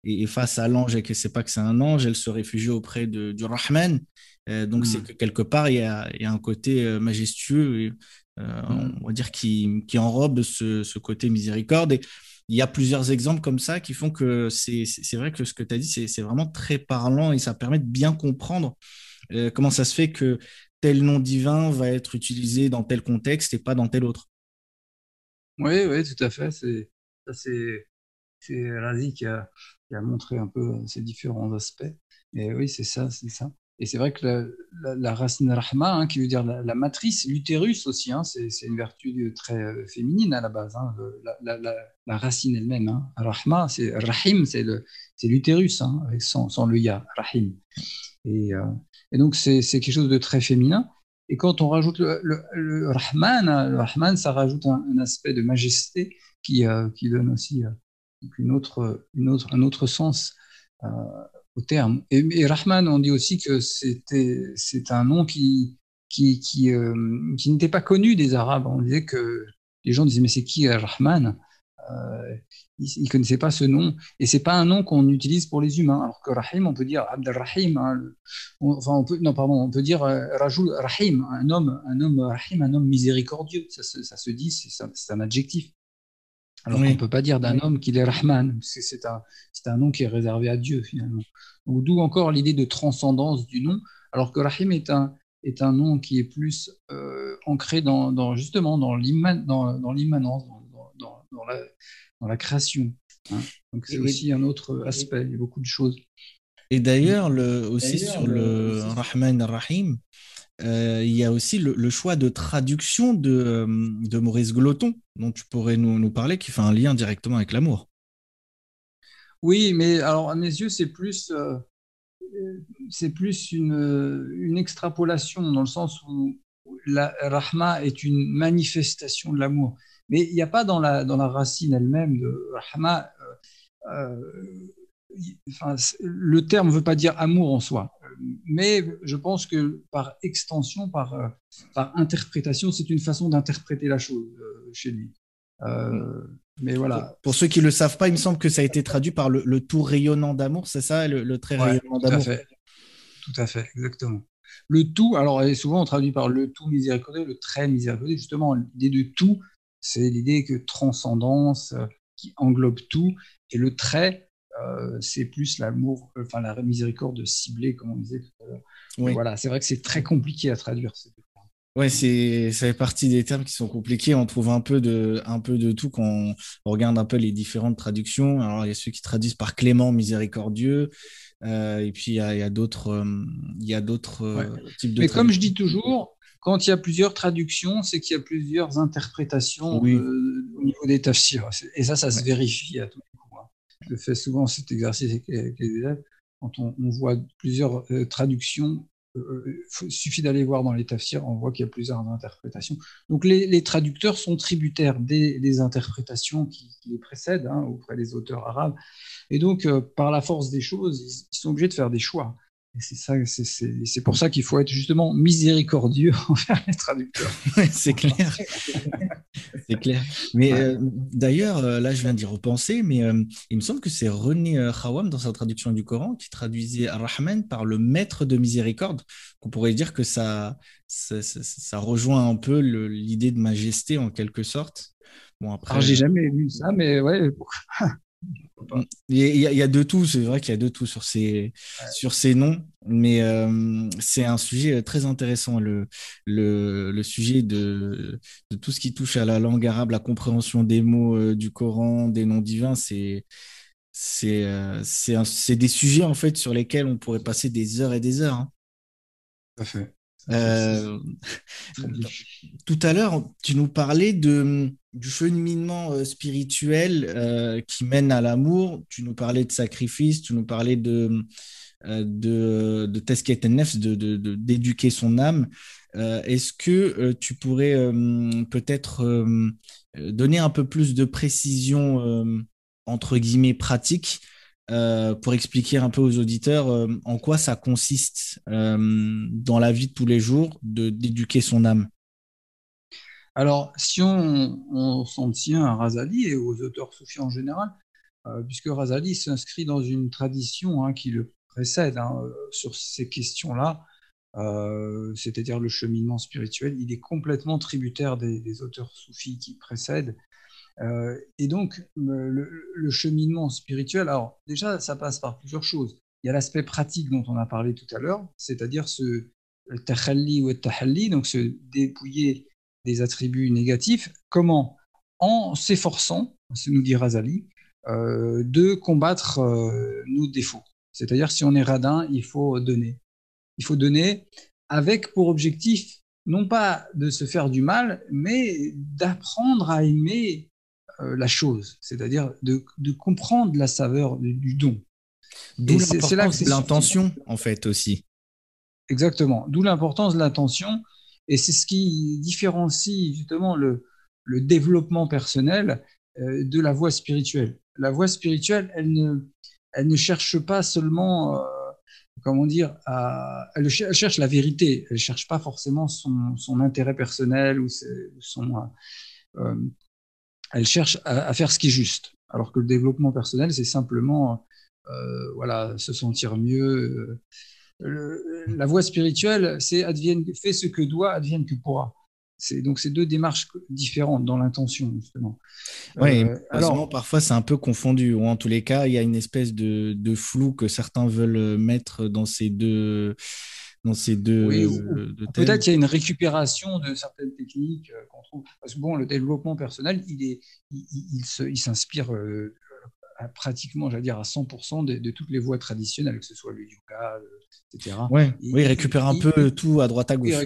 est, face à l'ange et qu'elle ne sait pas que c'est un ange, elle se réfugie auprès de, du Rahman. donc, c'est hmm. que quelque part, il y a, il y a un côté majestueux euh. On va dire, qui, qui enrobe ce, côté miséricorde. Et il y a plusieurs exemples comme ça qui font que c'est vrai que ce que tu as dit, c'est vraiment très parlant et ça permet de bien comprendre euh, comment ça se fait que tel nom divin va être utilisé dans tel contexte et pas dans tel autre. Oui, oui, tout à fait. C'est Razi qui a, qui a montré un peu ces différents aspects. Et oui, c'est ça, c'est ça. Et c'est vrai que la, racine rahma, hein, qui veut dire la, matrice, l'utérus aussi, hein, c'est une vertu très euh, féminine à la base. Hein, la, racine elle-même. Hein. Rahma, c'est rahim, c'est l'utérus, sans, le ya, rahim. Et, euh, et donc c'est quelque chose de très féminin. Et quand on rajoute le, rahman, le rahman, ça rajoute un, aspect de majesté qui, euh, qui donne aussi une autre, une autre, un autre sens terme. Et, Rahman, on dit aussi que c'était, c'est un nom qui, qui, qui, euh, qui n'était pas connu des Arabes. On disait que les gens disaient, mais c'est qui Rahman? Euh, Ils ne connaissaient pas ce nom. Et c'est pas un nom qu'on utilise pour les humains. Alors que Rahim, on peut dire Abdel Rahim. Hein, enfin, on peut, non, pardon, on peut dire euh, Rahim, un homme, un homme Rahim, un homme miséricordieux. Ça, ça se dit, c'est un adjectif. Alors on ne peut pas dire d'un homme qu'il est Rahman, parce que c'est un, un, nom qui est réservé à Dieu finalement. D'où encore l'idée de transcendance du nom, alors que Rahim est un, est un nom qui est plus euh, ancré dans, dans, justement dans l'immanence, dans, dans, la, dans la création. Hein. Donc c'est aussi un autre aspect, il y a beaucoup de choses. Et d'ailleurs, aussi sur le Rahman Rahim, euh, il y a aussi le, choix de traduction de, euh, de, Maurice Gloton, dont tu pourrais nous, parler, qui fait un lien directement avec l'amour. Oui, mais alors à mes yeux, c'est plus, euh, plus une, extrapolation dans le sens où la Rahma est une manifestation de l'amour. Mais il n'y a pas dans la, dans la racine elle-même de Rahma. Enfin, le terme ne veut pas dire amour en soi mais je pense que par extension, par, euh, par interprétation, c'est une façon d'interpréter la chose euh, chez lui. Euh, mais voilà. Pour, ceux qui ne le savent pas, il me semble que ça a été traduit par le, tout rayonnant d'amour, c'est ça, le, très rayonnant d'amour Tout à fait, tout à fait, exactement. Le tout, alors souvent on traduit par le tout miséricordieux, le très miséricordieux, justement, l'idée de tout, c'est l'idée que transcendance qui englobe tout, et le très, euh, c'est plus l'amour, euh, enfin la miséricorde ciblée, comme on disait tout à l'heure. Voilà, c'est vrai que c'est très compliqué à traduire. Ouais, c'est ça fait partie des termes qui sont compliqués. On trouve un peu de un peu de tout quand on, regarde un peu les différentes traductions. Alors il y a ceux qui traduisent par clément, miséricordieux, euh, et puis il y a, d'autres il y a d'autres types de. Mais comme je dis toujours, quand il y a plusieurs traductions, c'est qu'il y a plusieurs interprétations au niveau des tafsirs. Et ça, ça se vérifie à tout je fais souvent cet exercice avec, les élèves, quand on, voit plusieurs euh, traductions, il euh, euh, suffit d'aller voir dans les tafsirs, on voit qu'il y a plusieurs interprétations. Donc les, traducteurs sont tributaires des, interprétations qui, les précèdent hein, auprès des auteurs arabes. Et donc, par la force des choses, ils, sont obligés de faire des choix. Et c'est ça, c'est pour ça qu'il faut être justement miséricordieux envers les traducteurs. c'est clair. c'est clair. Mais euh, d'ailleurs, euh, là, je viens d'y repenser, mais euh, il me semble que c'est René Khawam, dans sa traduction du Coran, qui traduisait Ar-Rahman par le maître de miséricorde. On pourrait dire que ça, ça, ça, rejoint un peu l'idée de majesté en quelque sorte. Bon, après. j'ai jamais lu ça, mais ouais. Il y, a, de tout, c'est vrai qu'il y a de tout sur ces, sur ces noms, mais euh, c'est un sujet très intéressant, le, le, sujet de, de, tout ce qui touche à la langue arabe, la compréhension des mots euh, du Coran, des noms divins, c'est c'est euh, des sujets en fait sur lesquels on pourrait passer des heures et des heures. Hein. Tout à fait. Euh, tout à l'heure, tu nous parlais de, du cheminement euh, spirituel euh, qui mène à l'amour. Tu nous parlais de sacrifice, tu nous parlais de, de, de Tesket de, d'éduquer son âme. Est-ce que tu pourrais peut-être donner un peu plus de précision, entre guillemets, pratique euh, pour expliquer un peu aux auditeurs euh, en quoi ça consiste euh, dans la vie de tous les jours d'éduquer son âme? Alors, si on, s'en tient à Razali et aux auteurs soufis en général, puisque Razali s'inscrit dans une tradition hein, qui le précède hein, sur ces questions-là, c'est-à-dire le cheminement spirituel, il est complètement tributaire des, auteurs soufis qui précèdent euh, et donc, le, cheminement spirituel, alors déjà, ça passe par plusieurs choses. Il y a l'aspect pratique dont on a parlé tout à l'heure, c'est-à-dire ce tahalli ou tahalli, donc se dépouiller des attributs négatifs. Comment? En s'efforçant, nous dit Razali, euh, de combattre euh, nos défauts. C'est-à-dire, si on est radin, il faut donner. Il faut donner avec pour objectif non pas de se faire du mal, mais d'apprendre à aimer euh, la chose, c'est-à-dire de, comprendre la saveur du, don. D'où l'importance de l'intention, en fait, aussi. Exactement. D'où l'importance de l'intention. Et c'est ce qui différencie justement le, développement personnel euh, de la voie spirituelle. La voie spirituelle, elle ne, cherche pas seulement, euh, comment dire, à, elle, cherche la vérité. Elle ne cherche pas forcément son, intérêt personnel ou son, elle cherche à, faire ce qui est juste. Alors que le développement personnel, c'est simplement euh, voilà, se sentir mieux. Euh, la voie spirituelle, c'est advienne, fais ce que doit, advienne que pourra. C'est donc ces deux démarches différentes dans l'intention justement. Oui, euh, alors parfois c'est un peu confondu ou en tous les cas il y a une espèce de, de flou que certains veulent mettre dans ces deux dans ces deux. peut-être qu'il y a une récupération de certaines techniques euh, qu'on trouve. Parce que bon, le développement personnel, il est, il, s'inspire euh, pratiquement, j'allais dire, à 100% de, toutes les voies traditionnelles, que ce soit le yoga, euh, etc. Ouais, oui, il récupère un peu tout à droite à gauche.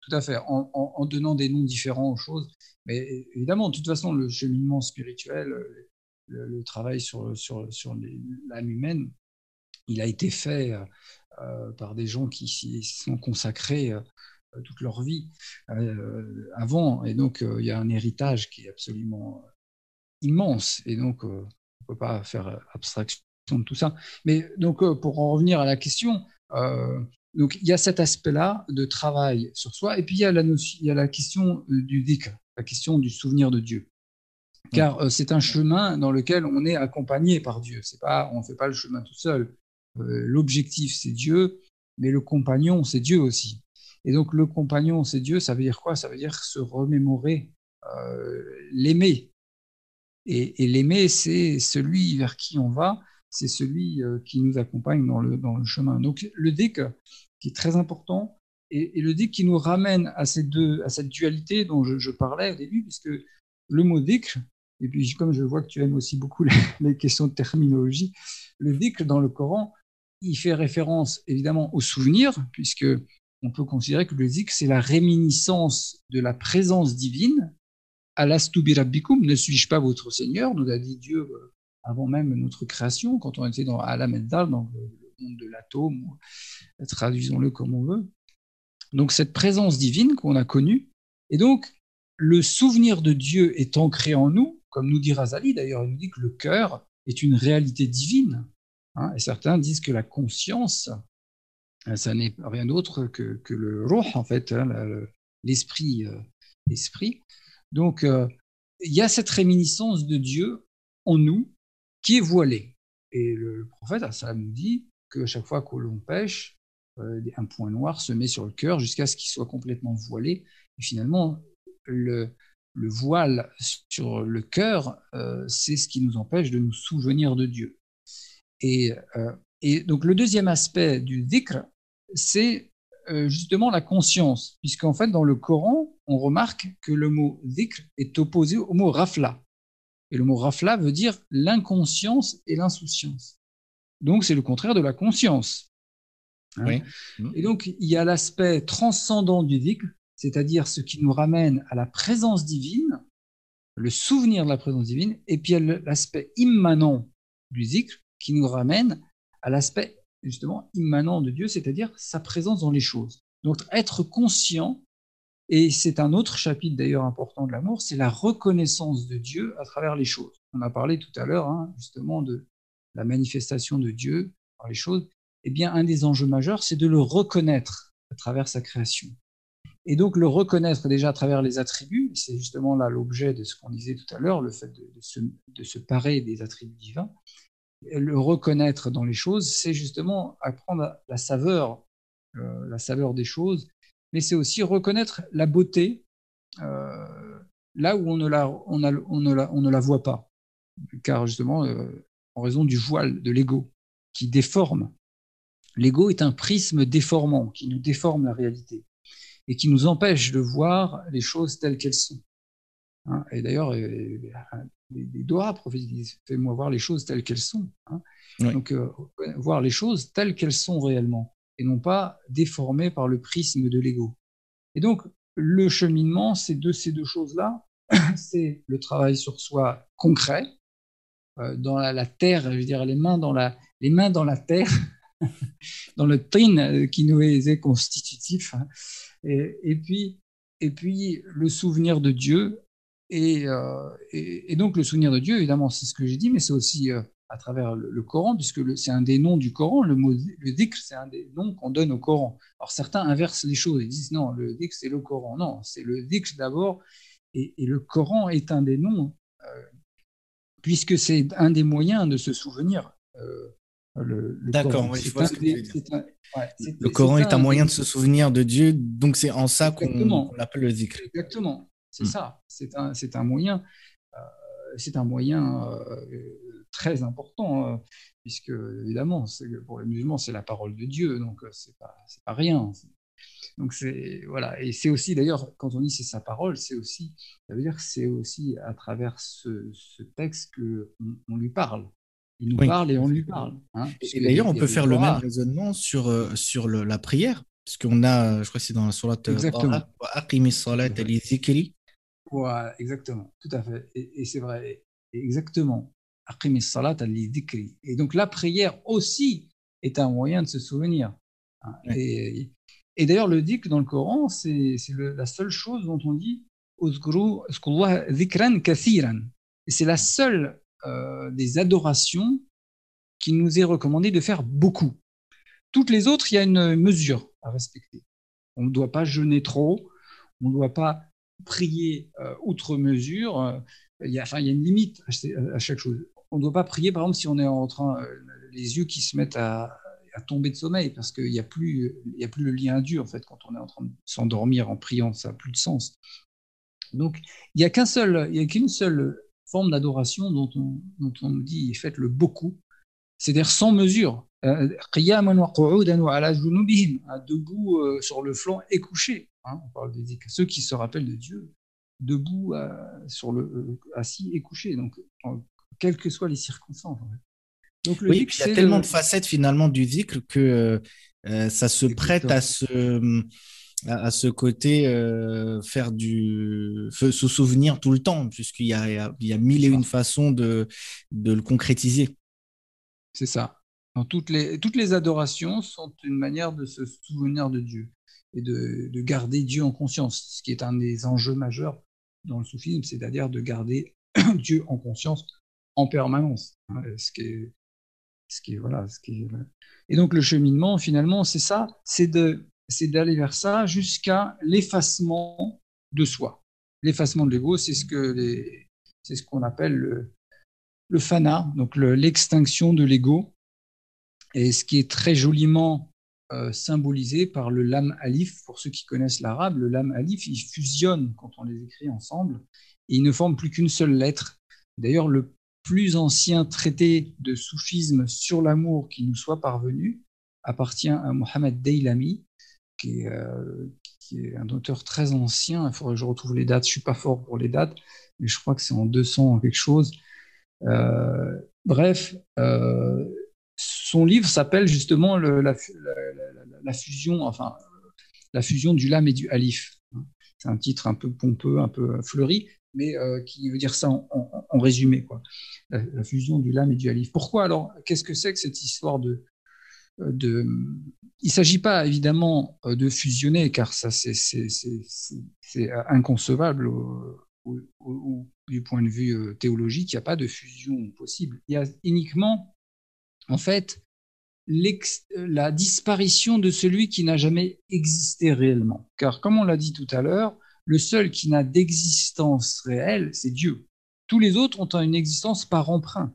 tout à fait, en, donnant des noms différents aux choses. Mais évidemment, de toute façon, le cheminement spirituel, le, travail sur, sur, sur l'âme humaine, il a été fait euh, par des gens qui s'y sont consacrés euh, toute leur vie euh, avant. Et donc, il y a un héritage qui est absolument immense. Et donc, on ne peut pas faire abstraction de tout ça. Mais donc, pour en revenir à la question, donc, il y a cet aspect-là de travail sur soi. Et puis, il y a la, il y a la question du dhikr, la question du souvenir de Dieu. Car c'est un chemin dans lequel on est accompagné par Dieu. C'est pas, on ne fait pas le chemin tout seul. Euh, l'objectif, c'est Dieu, mais le compagnon, c'est Dieu aussi. Et donc, le compagnon, c'est Dieu, ça veut dire quoi? Ça veut dire se remémorer, euh, l'aimer. Et, l'aimer, c'est celui vers qui on va, c'est celui euh, qui nous accompagne dans le, dans le chemin. Donc, le déc, qui est très important, et, le déc qui nous ramène à, ces deux, à cette dualité dont je, parlais au début, puisque le mot déc, et puis comme je vois que tu aimes aussi beaucoup les, questions de terminologie, le déc dans le Coran, il fait référence évidemment au souvenir, puisque on peut considérer que le zik, c'est la réminiscence de la présence divine. Alastu rabbikum, ne suis-je pas votre Seigneur nous a dit Dieu euh, avant même notre création, quand on était dans Alam Eldal, dans le monde de l'atome, traduisons-le comme on veut. Donc cette présence divine qu'on a connue, et donc le souvenir de Dieu est ancré en nous, comme nous dit Razali d'ailleurs, il nous dit que le cœur est une réalité divine. Hein, et certains disent que la conscience, euh, ça n'est rien d'autre que, le roh, en fait, hein, l'esprit. Euh, l'esprit. Donc, euh, il y a cette réminiscence de Dieu en nous qui est voilée. Et le prophète ça nous dit que chaque fois que l'on pêche, un point noir se met sur le cœur jusqu'à ce qu'il soit complètement voilé. Et finalement, le, le voile sur le cœur, euh, c'est ce qui nous empêche de nous souvenir de Dieu. Et, euh, et donc le deuxième aspect du dhikr, c'est euh, justement la conscience, puisqu'en fait dans le Coran, on remarque que le mot dhikr est opposé au mot rafla. Et le mot rafla veut dire l'inconscience et l'insouciance. Donc c'est le contraire de la conscience. Hein. Et donc il y a l'aspect transcendant du dhikr, c'est-à-dire ce qui nous ramène à la présence divine, le souvenir de la présence divine, et puis l'aspect immanent du zikr qui nous ramène à l'aspect justement immanent de Dieu, c'est-à-dire sa présence dans les choses. Donc être conscient, et c'est un autre chapitre d'ailleurs important de l'amour, c'est la reconnaissance de Dieu à travers les choses. On a parlé tout à l'heure hein, justement de la manifestation de Dieu par les choses. Eh bien, un des enjeux majeurs, c'est de le reconnaître à travers sa création. Et donc le reconnaître déjà à travers les attributs, c'est justement là l'objet de ce qu'on disait tout à l'heure, le fait de, se, parer des attributs divins. Le reconnaître dans les choses, c'est justement apprendre la saveur, euh, la saveur des choses, mais c'est aussi reconnaître la beauté euh, là où on ne, la, on, on, ne la, on ne la voit pas, car justement, euh, en raison du voile de l'ego qui déforme. L'ego est un prisme déformant qui nous déforme la réalité et qui nous empêche de voir les choses telles qu'elles sont. Hein. et d'ailleurs, les doigts prophétisent fais-moi voir les choses telles qu'elles sont. Hein. Donc, euh, voir les choses telles qu'elles sont réellement, et non pas déformées par le prisme de l'ego. Et donc, le cheminement, c'est de ces deux choses-là. c'est le travail sur soi concret, euh, dans la, terre, je veux dire, les mains dans la, les mains dans la terre, dans le tin euh, qui nous est constitutif, hein. Et, puis, et puis le souvenir de Dieu. Euh, et, donc le souvenir de Dieu, évidemment, c'est ce que j'ai dit, mais c'est aussi euh, à travers le, Coran, puisque c'est un des noms du Coran. Le mot le dhikr, c'est un des noms qu'on donne au Coran. Alors certains inversent les choses, ils disent non, le dhikr, c'est le Coran. Non, c'est le dhikr d'abord, et, le Coran est un des noms, euh, puisque c'est un des moyens de se souvenir. D'accord, oui, dire. le Coran est un, moyen de se souvenir de Dieu, donc c'est en ça qu'on l'appelle le zikr. Exactement, c'est hmm. ça. C'est un, un, moyen, euh, c'est un moyen euh, très important, euh, puisque évidemment, pour les musulmans, c'est la parole de Dieu, donc c'est pas, pas rien. Donc c'est voilà, et c'est aussi d'ailleurs quand on dit c'est sa parole, c'est aussi, ça veut dire que c'est aussi à travers ce, ce texte que on lui parle. Il nous parle et on lui parle. Hein, et d'ailleurs, on peut faire le même raisonnement sur, euh, sur le, la prière, parce qu'on a, je crois que c'est dans la sourate euh, Exactement. Ouais, exactement, tout à fait. Et, c'est vrai, exactement. Et donc la prière aussi est un moyen de se souvenir. Hein. Et, et d'ailleurs, le dhikr dans le Coran, c'est la seule chose dont on dit c'est la seule euh, des adorations qui nous est recommandé de faire beaucoup. Toutes les autres, il y a une mesure à respecter. On ne doit pas jeûner trop, on ne doit pas prier euh, outre mesure. Euh, il, y a, une limite à, chaque chose. On ne doit pas prier, par exemple, si on est en train, les yeux qui se mettent à, tomber de sommeil, parce qu'il n'y a, plus, le lien à en fait, quand on est en train de s'endormir en priant, ça n'a plus de sens. Donc, il n'y a qu'une seule forme d'adoration dont on, dont on nous dit faites-le beaucoup, c'est-à-dire sans mesure. Euh, debout euh, sur le flanc et couché. Hein, on parle des ceux qui se rappellent de Dieu, debout, euh, sur le, assis et couché. Donc, quelles que soient les circonstances. Donc, le oui, il y a tellement de facettes finalement du zikr que ça se prête à ce à, ce côté euh, faire du se souvenir tout le temps puisqu'il y a, il y a mille et une façons de, de le concrétiser. C'est ça. Dans toutes les toutes les adorations sont une manière de se souvenir de Dieu et de, de garder Dieu en conscience, ce qui est un des enjeux majeurs dans le soufisme, c'est-à-dire de garder Dieu en conscience en permanence. Hein, ce qui ce qui voilà, ce qui est... Et donc le cheminement, finalement, c'est ça, c'est d'aller vers ça jusqu'à l'effacement de soi. L'effacement de l'ego, c'est ce que ce qu'on appelle le, le fana, donc l'extinction de l'ego. Et ce qui est très joliment symbolisés par le lam alif. Pour ceux qui connaissent l'arabe, le lam alif, il fusionne quand on les écrit ensemble et il ne forme plus qu'une seule lettre. D'ailleurs, le plus ancien traité de soufisme sur l'amour qui nous soit parvenu appartient à Mohamed Deylami, qui est, euh, qui est, un auteur très ancien. Il faudrait que je retrouve les dates. Je suis pas fort pour les dates, mais je crois que c'est en 200 quelque chose. Euh, bref, euh, son livre s'appelle justement la, fusion, enfin la fusion du lam et du alif. C'est un titre un peu pompeux, un peu fleuri, mais euh, qui veut dire ça en, résumé, quoi. La, fusion du lame et du alif. Pourquoi alors Qu'est-ce que c'est que cette histoire de... Il ne s'agit pas évidemment euh, de fusionner, car ça c'est inconcevable du point de vue euh, théologique, il n'y a pas de fusion possible. Il y a uniquement, en fait, la disparition de celui qui n'a jamais existé réellement. Car comme on l'a dit tout à l'heure, le seul qui n'a d'existence réelle, c'est Dieu. Tous les autres ont une existence par emprunt.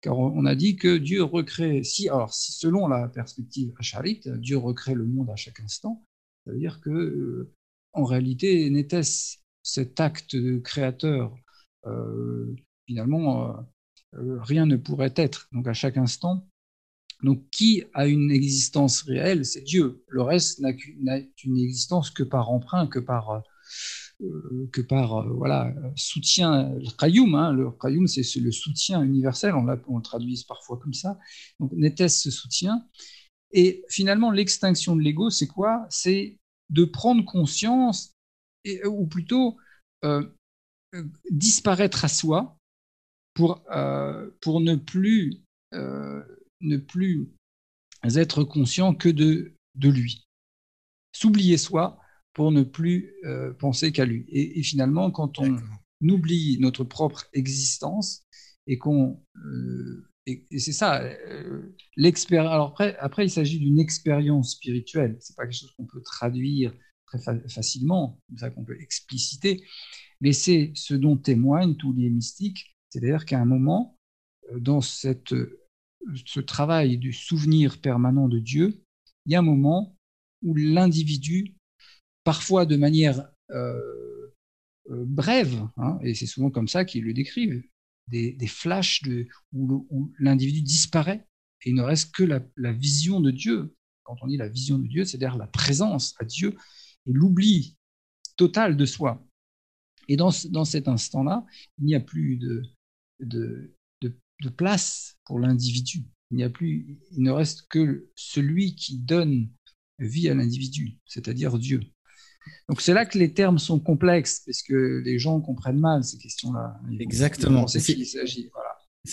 Car on a dit que Dieu recrée, si, alors si selon la perspective acharite, Dieu recrée le monde à chaque instant, ça veut dire que, euh, en réalité, n'était-ce cet acte créateur, euh, finalement, euh, rien ne pourrait être. Donc à chaque instant, donc qui a une existence réelle, c'est Dieu. Le reste n'a qu'une existence que par emprunt, que par euh, que par euh, voilà soutien. Le qayyum hein, le c'est le soutien universel. On, on le traduit parfois comme ça. Donc n'était-ce ce soutien? Et finalement l'extinction de l'ego c'est quoi? C'est de prendre conscience et, ou plutôt euh, disparaître à soi pour, pour ne plus ne plus être conscient que de, de lui s'oublier soi pour ne plus euh, penser qu'à lui. Et, finalement, quand on oublie notre propre existence et qu'on euh, et, c'est ça euh, l'expérience. Alors après, après, il s'agit d'une expérience spirituelle. C'est pas quelque chose qu'on peut traduire très facilement, c'est ça qu'on peut expliciter, mais c'est ce dont témoignent tous les mystiques. C'est-à-dire qu'à un moment, dans cette, ce travail du souvenir permanent de Dieu, il y a un moment où l'individu parfois de manière euh, euh, brève, hein, et c'est souvent comme ça qu'ils le décrivent, des, flashs de, où, l'individu disparaît et il ne reste que la, vision de Dieu. Quand on dit la vision de Dieu, c'est-à-dire la présence à Dieu et l'oubli total de soi. Et dans, dans cet instant-là, il n'y a plus de, de, de place pour l'individu. Il n'y a plus, il ne reste que celui qui donne vie à l'individu, c'est-à-dire Dieu. Donc c'est là que les termes sont complexes, parce que les gens comprennent mal ces questions-là. Exactement. C'est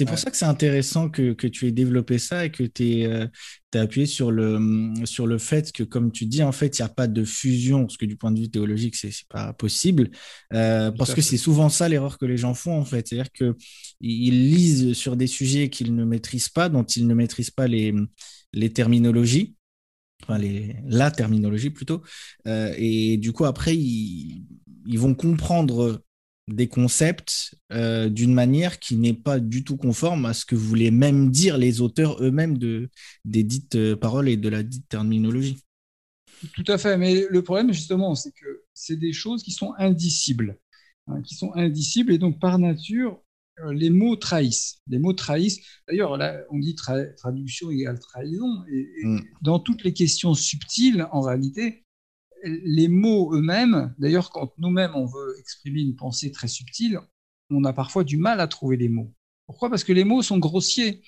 pour ça que c'est intéressant que, que, tu aies développé ça et que tu aies, euh, appuyé sur le, sur le fait que, comme tu dis, en fait, il n'y a pas de fusion, parce que du point de vue théologique, ce n'est pas possible, euh, parce que c'est souvent ça l'erreur que les gens font, en fait. C'est-à-dire qu'ils lisent sur des sujets qu'ils ne maîtrisent pas, dont ils ne maîtrisent pas les, les terminologies enfin les, la terminologie plutôt. Euh, et du coup, après, ils, vont comprendre des concepts euh, d'une manière qui n'est pas du tout conforme à ce que voulaient même dire les auteurs eux-mêmes de, des dites euh, paroles et de la dite terminologie. Tout à fait, mais le problème justement, c'est que c'est des choses qui sont indicibles, hein, qui sont indicibles et donc par nature, euh, les mots trahissent. Les mots trahissent. D'ailleurs, là, on dit traduction égale trahison. Et, mm. dans toutes les questions subtiles, en réalité, les mots eux-mêmes, d'ailleurs, quand nous-mêmes on veut exprimer une pensée très subtile, on a parfois du mal à trouver les mots. Pourquoi? Parce que les mots sont grossiers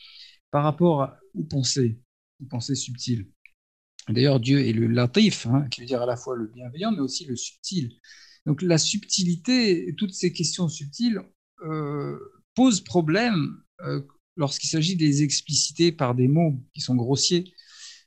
par rapport aux pensées, aux pensées subtiles. D'ailleurs, Dieu est le latif, hein, qui veut dire à la fois le bienveillant, mais aussi le subtil. Donc la subtilité, toutes ces questions subtiles, euh, pose problème euh, lorsqu'il s'agit de les expliciter par des mots qui sont grossiers.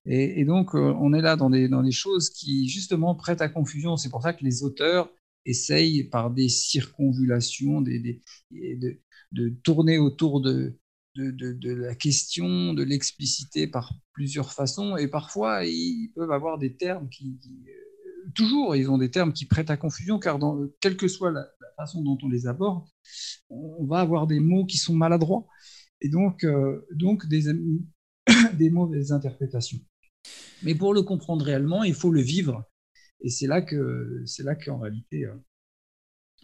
Et, donc, euh, on est là dans des, dans des choses qui, justement, prêtent à confusion. C'est pour ça que les auteurs essayent, par des circonvulations, des, de, de, tourner autour de, de, la question, de l'expliciter par plusieurs façons. Et parfois, ils peuvent avoir des termes qui, euh, toujours, ils ont des termes qui prêtent à confusion, car dans, quelle que soit la, façon dont on les aborde, on va avoir des mots qui sont maladroits et donc, euh, donc des, des mauvaises interprétations. Mais pour le comprendre réellement, il faut le vivre. Et c'est là que c'est là qu'en réalité, euh,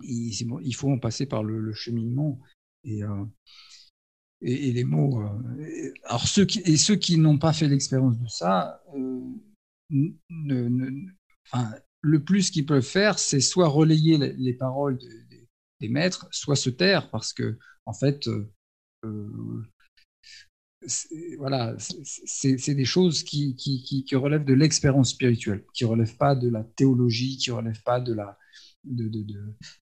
il, faut en passer par le, cheminement et, euh, et, les mots. Euh, alors ceux qui, et ceux qui n'ont pas fait l'expérience de ça, le plus qu'ils peuvent faire, c'est soit relayer les, paroles des maîtres, soit se taire parce que en fait, voilà, c'est des choses qui, qui, qui, relèvent de l'expérience spirituelle, qui ne relèvent pas de la théologie, qui relèvent pas de la, de, de,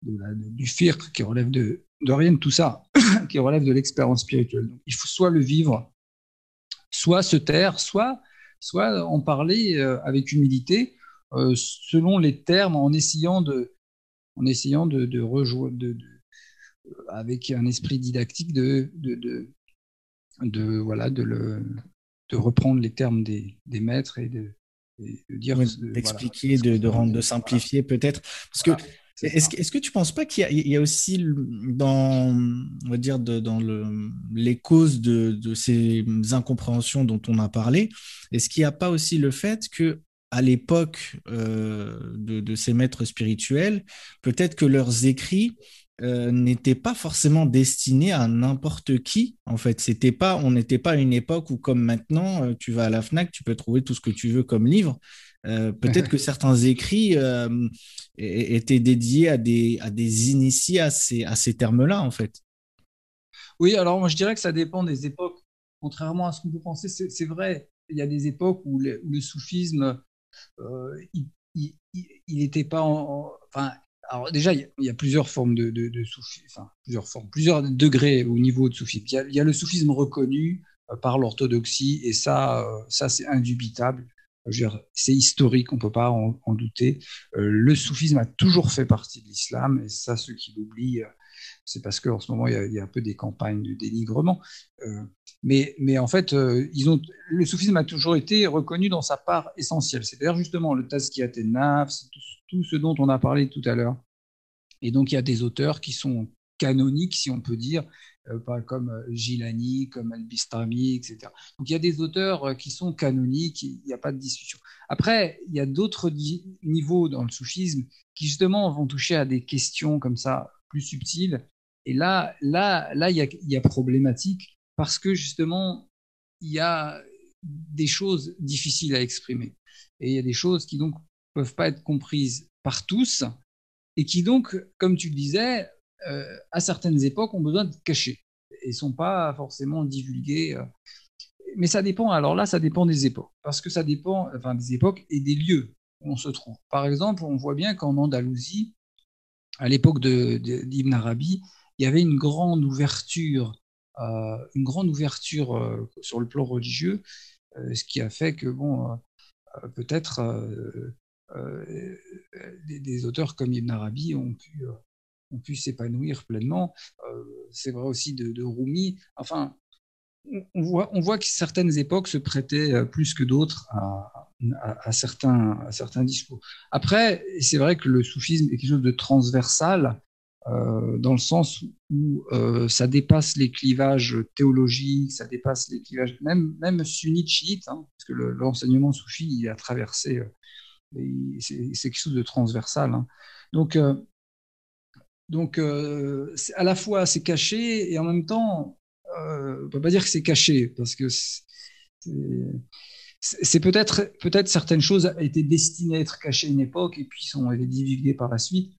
du firq, qui relève de, rien de tout ça, qui relève de l'expérience spirituelle. Il faut soit le vivre, soit se taire, soit, soit en parler euh, avec humilité, euh, selon les termes, en essayant de, en essayant de, de, de, avec un esprit didactique de, de, voilà, de, le, de reprendre les termes des, des maîtres et de, dire. D'expliquer, de, de, rendre, de simplifier peut-être. Parce que. Est-ce que, est que, tu ne penses pas qu'il y, y, a aussi dans, on va dire, de, dans le, les causes de, de, ces incompréhensions dont on a parlé, est-ce qu'il n'y a pas aussi le fait que à l'époque euh, de, de, ces maîtres spirituels, peut-être que leurs écrits euh, n'était pas forcément destiné à n'importe qui. En fait, c'était pas, on n'était pas à une époque où, comme maintenant, euh, tu vas à la Fnac, tu peux trouver tout ce que tu veux comme livre. Euh, peut-être que certains écrits étaient dédiés à des, à des initiés à ces, à ces termes-là, en fait. Oui, alors moi je dirais que ça dépend des époques. Contrairement à ce que vous pensez, c'est vrai, il y a des époques où le, soufisme, il n'était pas en, enfin, alors déjà, il y, a plusieurs formes de, de, soufisme, enfin plusieurs formes, plusieurs degrés au niveau de soufisme. Il y a, le soufisme reconnu euh, par l'orthodoxie et ça, euh, ça c'est indubitable. C'est historique, on ne peut pas en, douter. Euh, le soufisme a toujours fait partie de l'islam et ça, ceux qui l'oublient, c'est parce qu'en ce moment, il y, a, un peu des campagnes de dénigrement. mais, en fait, le soufisme a toujours été reconnu dans sa part essentielle. C'est-à-dire justement le tazkiyat et nafs, tout, ce dont on a parlé tout à l'heure. Et donc, il y a des auteurs qui sont canoniques, si on peut dire, euh, pas comme euh, Gilani, comme Al-Bistami, etc. Donc, il y a des auteurs euh, qui sont canoniques, il n'y a pas de discussion. Après, il y a d'autres niveaux dans le soufisme qui, justement, vont toucher à des questions comme ça, plus subtiles. Et là, là, là il, y a, il y a problématique parce que, justement, il y a des choses difficiles à exprimer. Et il y a des choses qui, donc, peuvent pas être comprises par tous et qui donc, comme tu le disais, euh, à certaines époques ont besoin de cacher et sont pas forcément divulguées. Euh. Mais ça dépend. Alors là, ça dépend des époques parce que ça dépend, enfin des époques et des lieux où on se trouve. Par exemple, on voit bien qu'en Andalousie, à l'époque d'Ibn Arabi, il y avait une grande ouverture, euh, une grande ouverture sur le plan religieux, ce qui a fait que bon, peut-être euh, des, auteurs comme Ibn Arabi ont pu, euh, s'épanouir pleinement. Euh, c'est vrai aussi de, Rumi. Enfin, on voit, que certaines époques se prêtaient plus que d'autres à, certains, discours. Après, c'est vrai que le soufisme est quelque chose de transversal, dans le sens où ça dépasse les clivages théologiques, ça dépasse les clivages même, même sunnites, chiites, hein, parce que l'enseignement soufi a traversé c'est quelque chose de transversal. Hein. Donc, euh, donc euh, à la fois c'est caché et en même temps, euh, on ne peut pas dire que c'est caché parce que c'est peut-être peut-être certaines choses étaient destinées à être cachées à une époque et puis sont divulguées par la suite.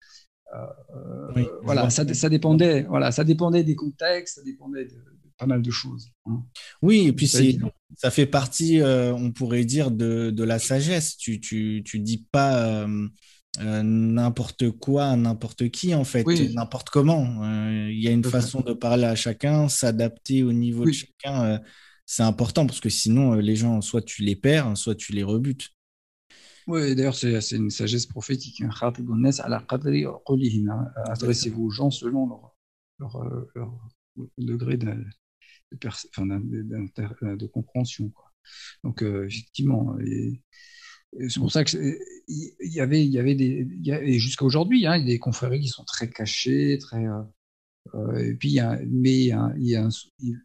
voilà, ça, ça, dépendait, voilà, ça dépendait des contextes, ça dépendait de, pas mal de choses. Hein. Oui, et puis ça fait partie, euh, on pourrait dire, de, de, la sagesse. Tu, tu, tu dis pas euh, euh, n'importe quoi à n'importe qui, en fait, n'importe comment. Il y a une façon de parler à chacun, s'adapter au niveau de chacun. c'est important parce que sinon, les gens, soit tu les perds, soit tu les rebutes. Oui, d'ailleurs, c'est une sagesse prophétique. Hein. Adressez-vous aux gens selon leur, leur, leur degré de, de, de compréhension. Quoi. Donc, euh, effectivement, c'est pour ça que il y avait, y avait des, et jusqu'à aujourd'hui, hein, il y a des confréries qui sont très cachées, très. Euh, euh, et puis, mais il y a,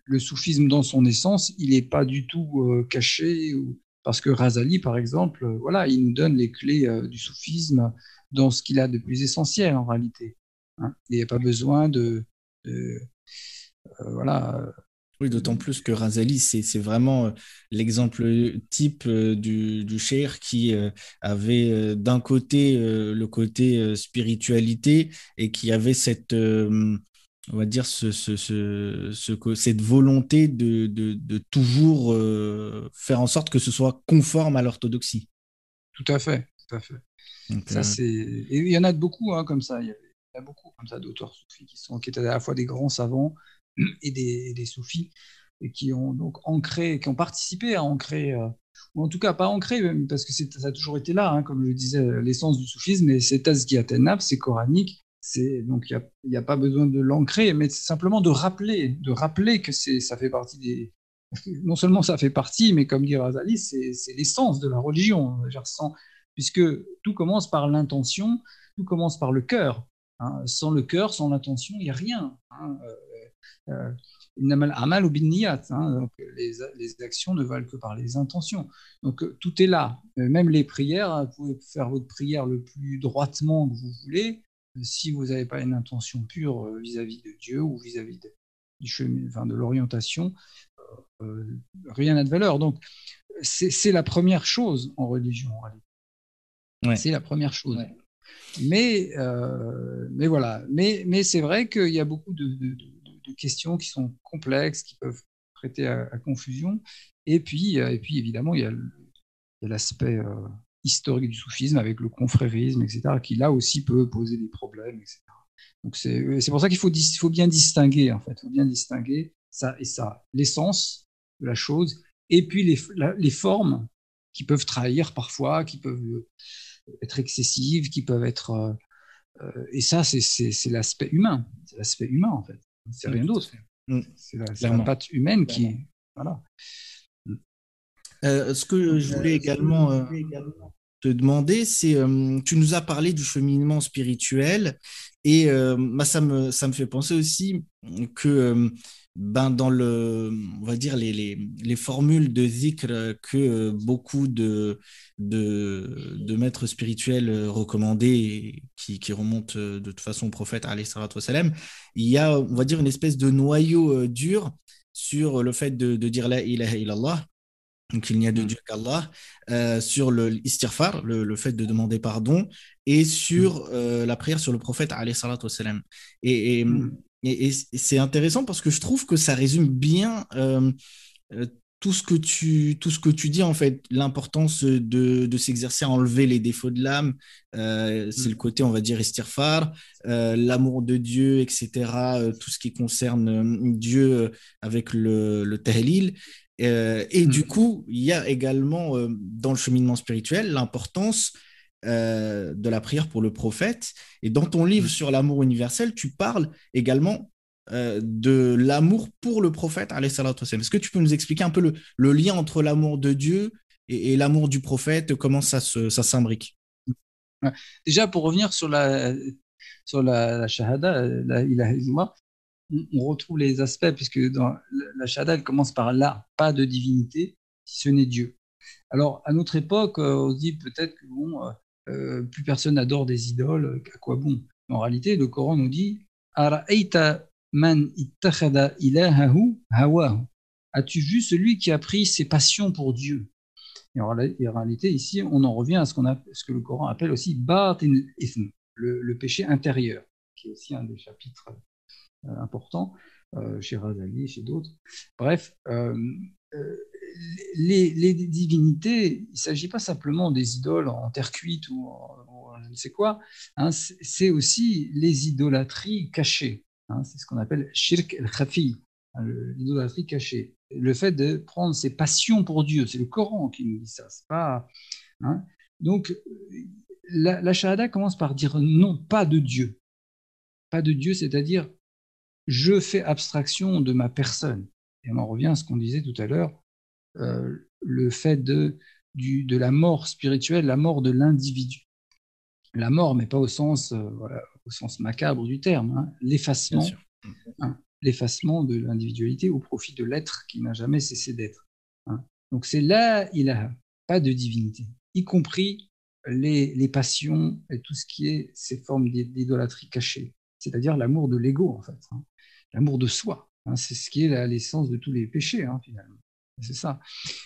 le soufisme dans son essence, il n'est pas du tout caché Parce que Razali, par exemple, voilà, il nous donne les clés du soufisme dans ce qu'il a de plus essentiel en réalité. Hein. Il n'y a pas besoin de, voilà, oui, d'autant plus que Razali, c'est vraiment euh, l'exemple type euh, du, du cher qui euh, avait d'un côté le côté spiritualité et qui avait cette, on va dire, ce, ce, ce, cette volonté de, de, de toujours faire en sorte que ce soit conforme à l'orthodoxie. Tout à fait, tout à fait. ça. Et il y en a beaucoup hein, comme ça. Il y, a beaucoup comme ça d'auteurs soufis qui, sont, qui étaient à la fois des grands savants et des, des soufis et qui ont donc ancré, qui ont participé à ancrer, euh, ou en tout cas pas ancré, parce que ça a toujours été là, hein, comme je disais, l'essence du soufisme, et c'est Tazkiyat c'est coranique, donc il n'y a, pas besoin de l'ancrer, mais simplement de rappeler, de rappeler que ça fait partie des. Non seulement ça fait partie, mais comme dit Razali, c'est l'essence de la religion, puisque tout commence par l'intention, tout commence par le cœur. Hein. Sans le cœur, sans l'intention, il n'y a rien. Hein. Euh, euh, amal ou binniyat. Hein, donc les, les, actions ne valent que par les intentions. Donc euh, tout est là. Euh, même les prières, vous pouvez faire votre prière le plus droitement que vous voulez. Si vous n'avez pas une intention pure euh, vis-à-vis de Dieu ou vis-à-vis de, du enfin, de l'orientation, rien n'a de valeur. Donc c'est la première chose en religion. C'est la première chose. Mais, mais voilà. Mais, mais c'est vrai qu'il y a beaucoup de, de questions qui sont complexes, qui peuvent prêter à, confusion. Et puis, euh, et puis, évidemment, il y a l'aspect euh, historique du soufisme avec le confrérisme, etc., qui là aussi peut poser des problèmes, etc. Donc c'est pour ça qu'il faut, faut bien distinguer, en fait, faut bien distinguer ça et ça, l'essence de la chose, et puis les, les formes qui peuvent trahir parfois, qui peuvent être excessives, qui peuvent être... Euh, et ça, c'est l'aspect humain, c'est l'aspect humain, en fait. C'est rien d'autre. Mm. C'est la, patte humaine qui. Voilà. Euh, ce que je voulais également euh, te demander, c'est euh, tu nous as parlé du cheminement spirituel et bah, ça, me, ça me fait penser aussi que ben, dans le, on va dire les, les, les formules de zikr que beaucoup de, de, de maîtres spirituels recommandés qui, qui remontent de toute façon au prophète salam, il y a, on va dire, une espèce de noyau dur sur le fait de, de dire la ilaha illallah, donc il n'y a de mm. Dieu qu'Allah, euh, sur le istirfar, le, le, fait de demander pardon, et sur mm. euh, la prière sur le prophète alayhi. Et, et, mm. Et, c'est intéressant parce que je trouve que ça résume bien euh, euh, tout, ce que tu, tout ce que tu dis, en fait, l'importance de, de s'exercer à enlever les défauts de l'âme. Euh, c'est le mm. côté, on va dire, estirfar, l'amour de Dieu, etc. tout ce qui concerne Dieu avec le, le tahlil. et du mm. coup, il y a également dans le cheminement spirituel l'importance euh, de la prière pour le prophète. Et dans ton livre mm. sur l'amour universel, tu parles également euh, de l'amour pour le prophète. Est-ce que tu peux nous expliquer un peu le, lien entre l'amour de Dieu et, l'amour du prophète, comment ça, ça s'imbrique? Déjà, pour revenir sur la, sur la, shahada, on retrouve les aspects, puisque dans la shahada, elle commence par là, pas de divinité, si ce n'est Dieu. Alors, à notre époque, euh, on se dit peut-être que bon, euh, plus personne n'adore des idoles, à quoi bon? En réalité, le Coran nous dit As-tu vu celui qui a pris ses passions pour Dieu? Et en, réalité, ici, on en revient à ce, a, ce que le Coran appelle aussi le, péché intérieur, qui est aussi un des chapitres euh, importants euh, chez Razali et chez d'autres. Bref, les, divinités, il ne s'agit pas simplement des idoles en terre cuite ou, je ne sais quoi, hein, c'est aussi les idolâtries cachées. Hein, c'est ce qu'on appelle shirk el-khafi, hein, l'idolâtrie cachée. Le fait de prendre ses passions pour Dieu, c'est le Coran qui nous dit ça. Donc, la, la shahada commence par dire non, pas de Dieu. Pas de Dieu, c'est-à-dire je fais abstraction de ma personne. Et on en revient à ce qu'on disait tout à l'heure, le fait de, du, de la mort spirituelle, la mort de l'individu. La mort, mais pas au sens, euh, voilà, au sens macabre du terme, hein, l'effacement, hein, l'effacement de l'individualité au profit de l'être qui n'a jamais cessé d'être. Hein. Donc c'est là, il a. pas de divinité, y compris les, passions et tout ce qui est ces formes d'idolâtrie cachée, c'est-à-dire l'amour de l'ego en fait, l'amour de soi. C'est ce qui est l'essence de tous les péchés finalement. C'est ça.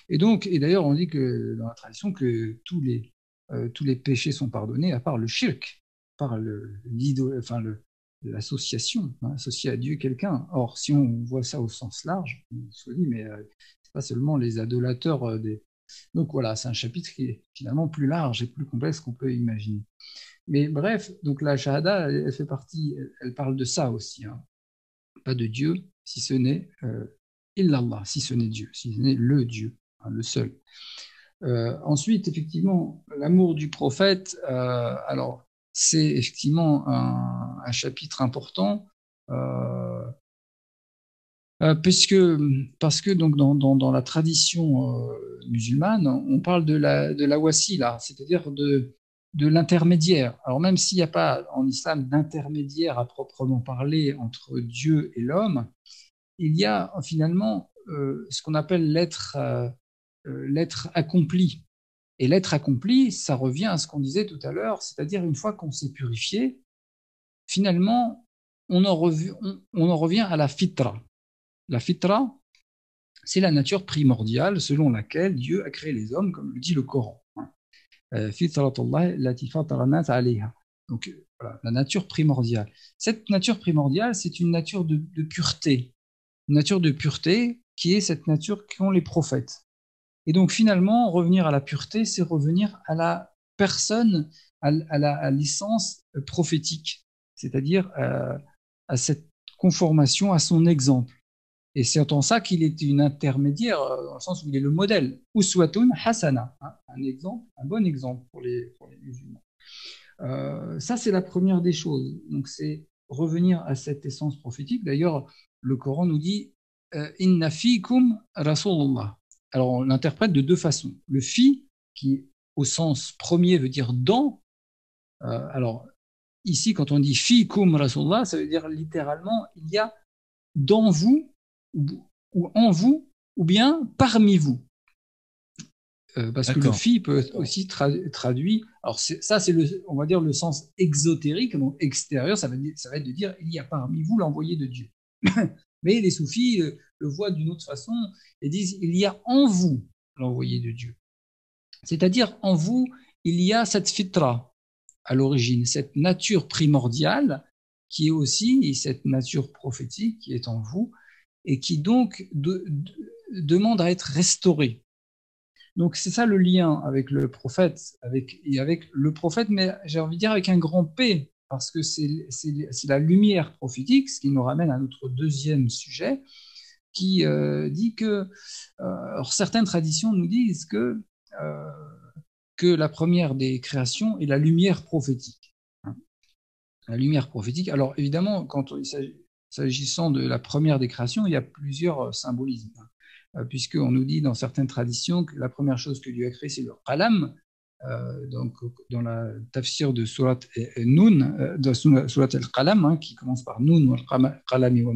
Et donc, et d'ailleurs, on dit que dans la tradition que tous les, euh, tous les péchés sont pardonnés à part le shirk, par le, enfin le, l'association, associer à Dieu quelqu'un. Or, si on voit ça au sens large, on se dit, mais euh, c'est pas seulement les adolateurs euh, des, donc voilà, c'est un chapitre qui est finalement plus large et plus complexe qu'on peut imaginer. Mais bref, donc la Shahada, elle, fait partie, elle, parle de ça aussi. Hein. Pas de Dieu, si ce n'est euh, illallah, si ce n'est Dieu, si ce n'est le Dieu, hein, le seul. Euh, ensuite, effectivement, l'amour du prophète, euh, alors c'est effectivement un, chapitre important. Euh, puisque, parce que donc dans, dans, la tradition musulmane, on parle de la, de la wasila, c'est-à-dire de, de l'intermédiaire. Alors même s'il n'y a pas en islam d'intermédiaire à proprement parler entre Dieu et l'homme, il y a finalement euh, ce qu'on appelle l'être l'être accompli. Et l'être accompli, ça revient à ce qu'on disait tout à l'heure, c'est-à-dire une fois qu'on s'est purifié, finalement, on en, revient, on en revient à la fitra, la fitra, c'est la nature primordiale selon laquelle Dieu a créé les hommes, comme le dit le Coran. Euh, Donc, voilà, la nature primordiale. Cette nature primordiale, c'est une nature de, pureté. Nature de pureté qui est cette nature qu'ont les prophètes. Et donc, finalement, revenir à la pureté, c'est revenir à la personne, à, la l'essence prophétique, c'est-à-dire euh, à cette conformation à son exemple. Et c'est en ça qu'il est une intermédiaire, euh, dans le sens où il est le modèle. Uswatun hasana, hein, un exemple, un bon exemple pour les, musulmans. Euh, ça, c'est la première des choses. Donc, c'est revenir à cette essence prophétique. D'ailleurs, le Coran nous dit euh, Inna fikum Rasulullah. Alors, on l'interprète de deux façons. Le fi, qui au sens premier veut dire dans. alors, ici, quand on dit fikum Rasulullah, ça veut dire littéralement il y a dans vous ou, en vous, ou bien parmi vous. Euh, parce que le fi peut être aussi traduit. Alors ça, c'est le, on va dire le sens exotérique, donc extérieur. Ça va, ça va être de dire il y a parmi vous l'envoyé de Dieu. Mais les soufis euh, le voient d'une autre façon et disent il y a en vous l'envoyé de Dieu. C'est-à-dire en vous, il y a cette fitra à l'origine, cette nature primordiale qui est aussi cette nature prophétique qui est en vous et qui donc demande à être restauré. Donc c'est ça le lien avec le prophète, avec, et avec le prophète, mais j'ai envie de dire avec un grand P, parce que c'est la lumière prophétique, ce qui nous ramène à notre deuxième sujet, qui euh, dit que euh, certaines traditions nous disent que, euh, que la première des créations est la lumière prophétique. Hein. La lumière prophétique. Alors évidemment, quand S'agissant de la première des créations, il y a plusieurs symbolismes, hein. puisqu'on nous dit dans certaines traditions que la première chose que Dieu a créée, c'est le qalam. Euh, donc, dans la tafsir de Surat Nun, Surat al-Qalam, hein, qui commence par Nun, qalami wa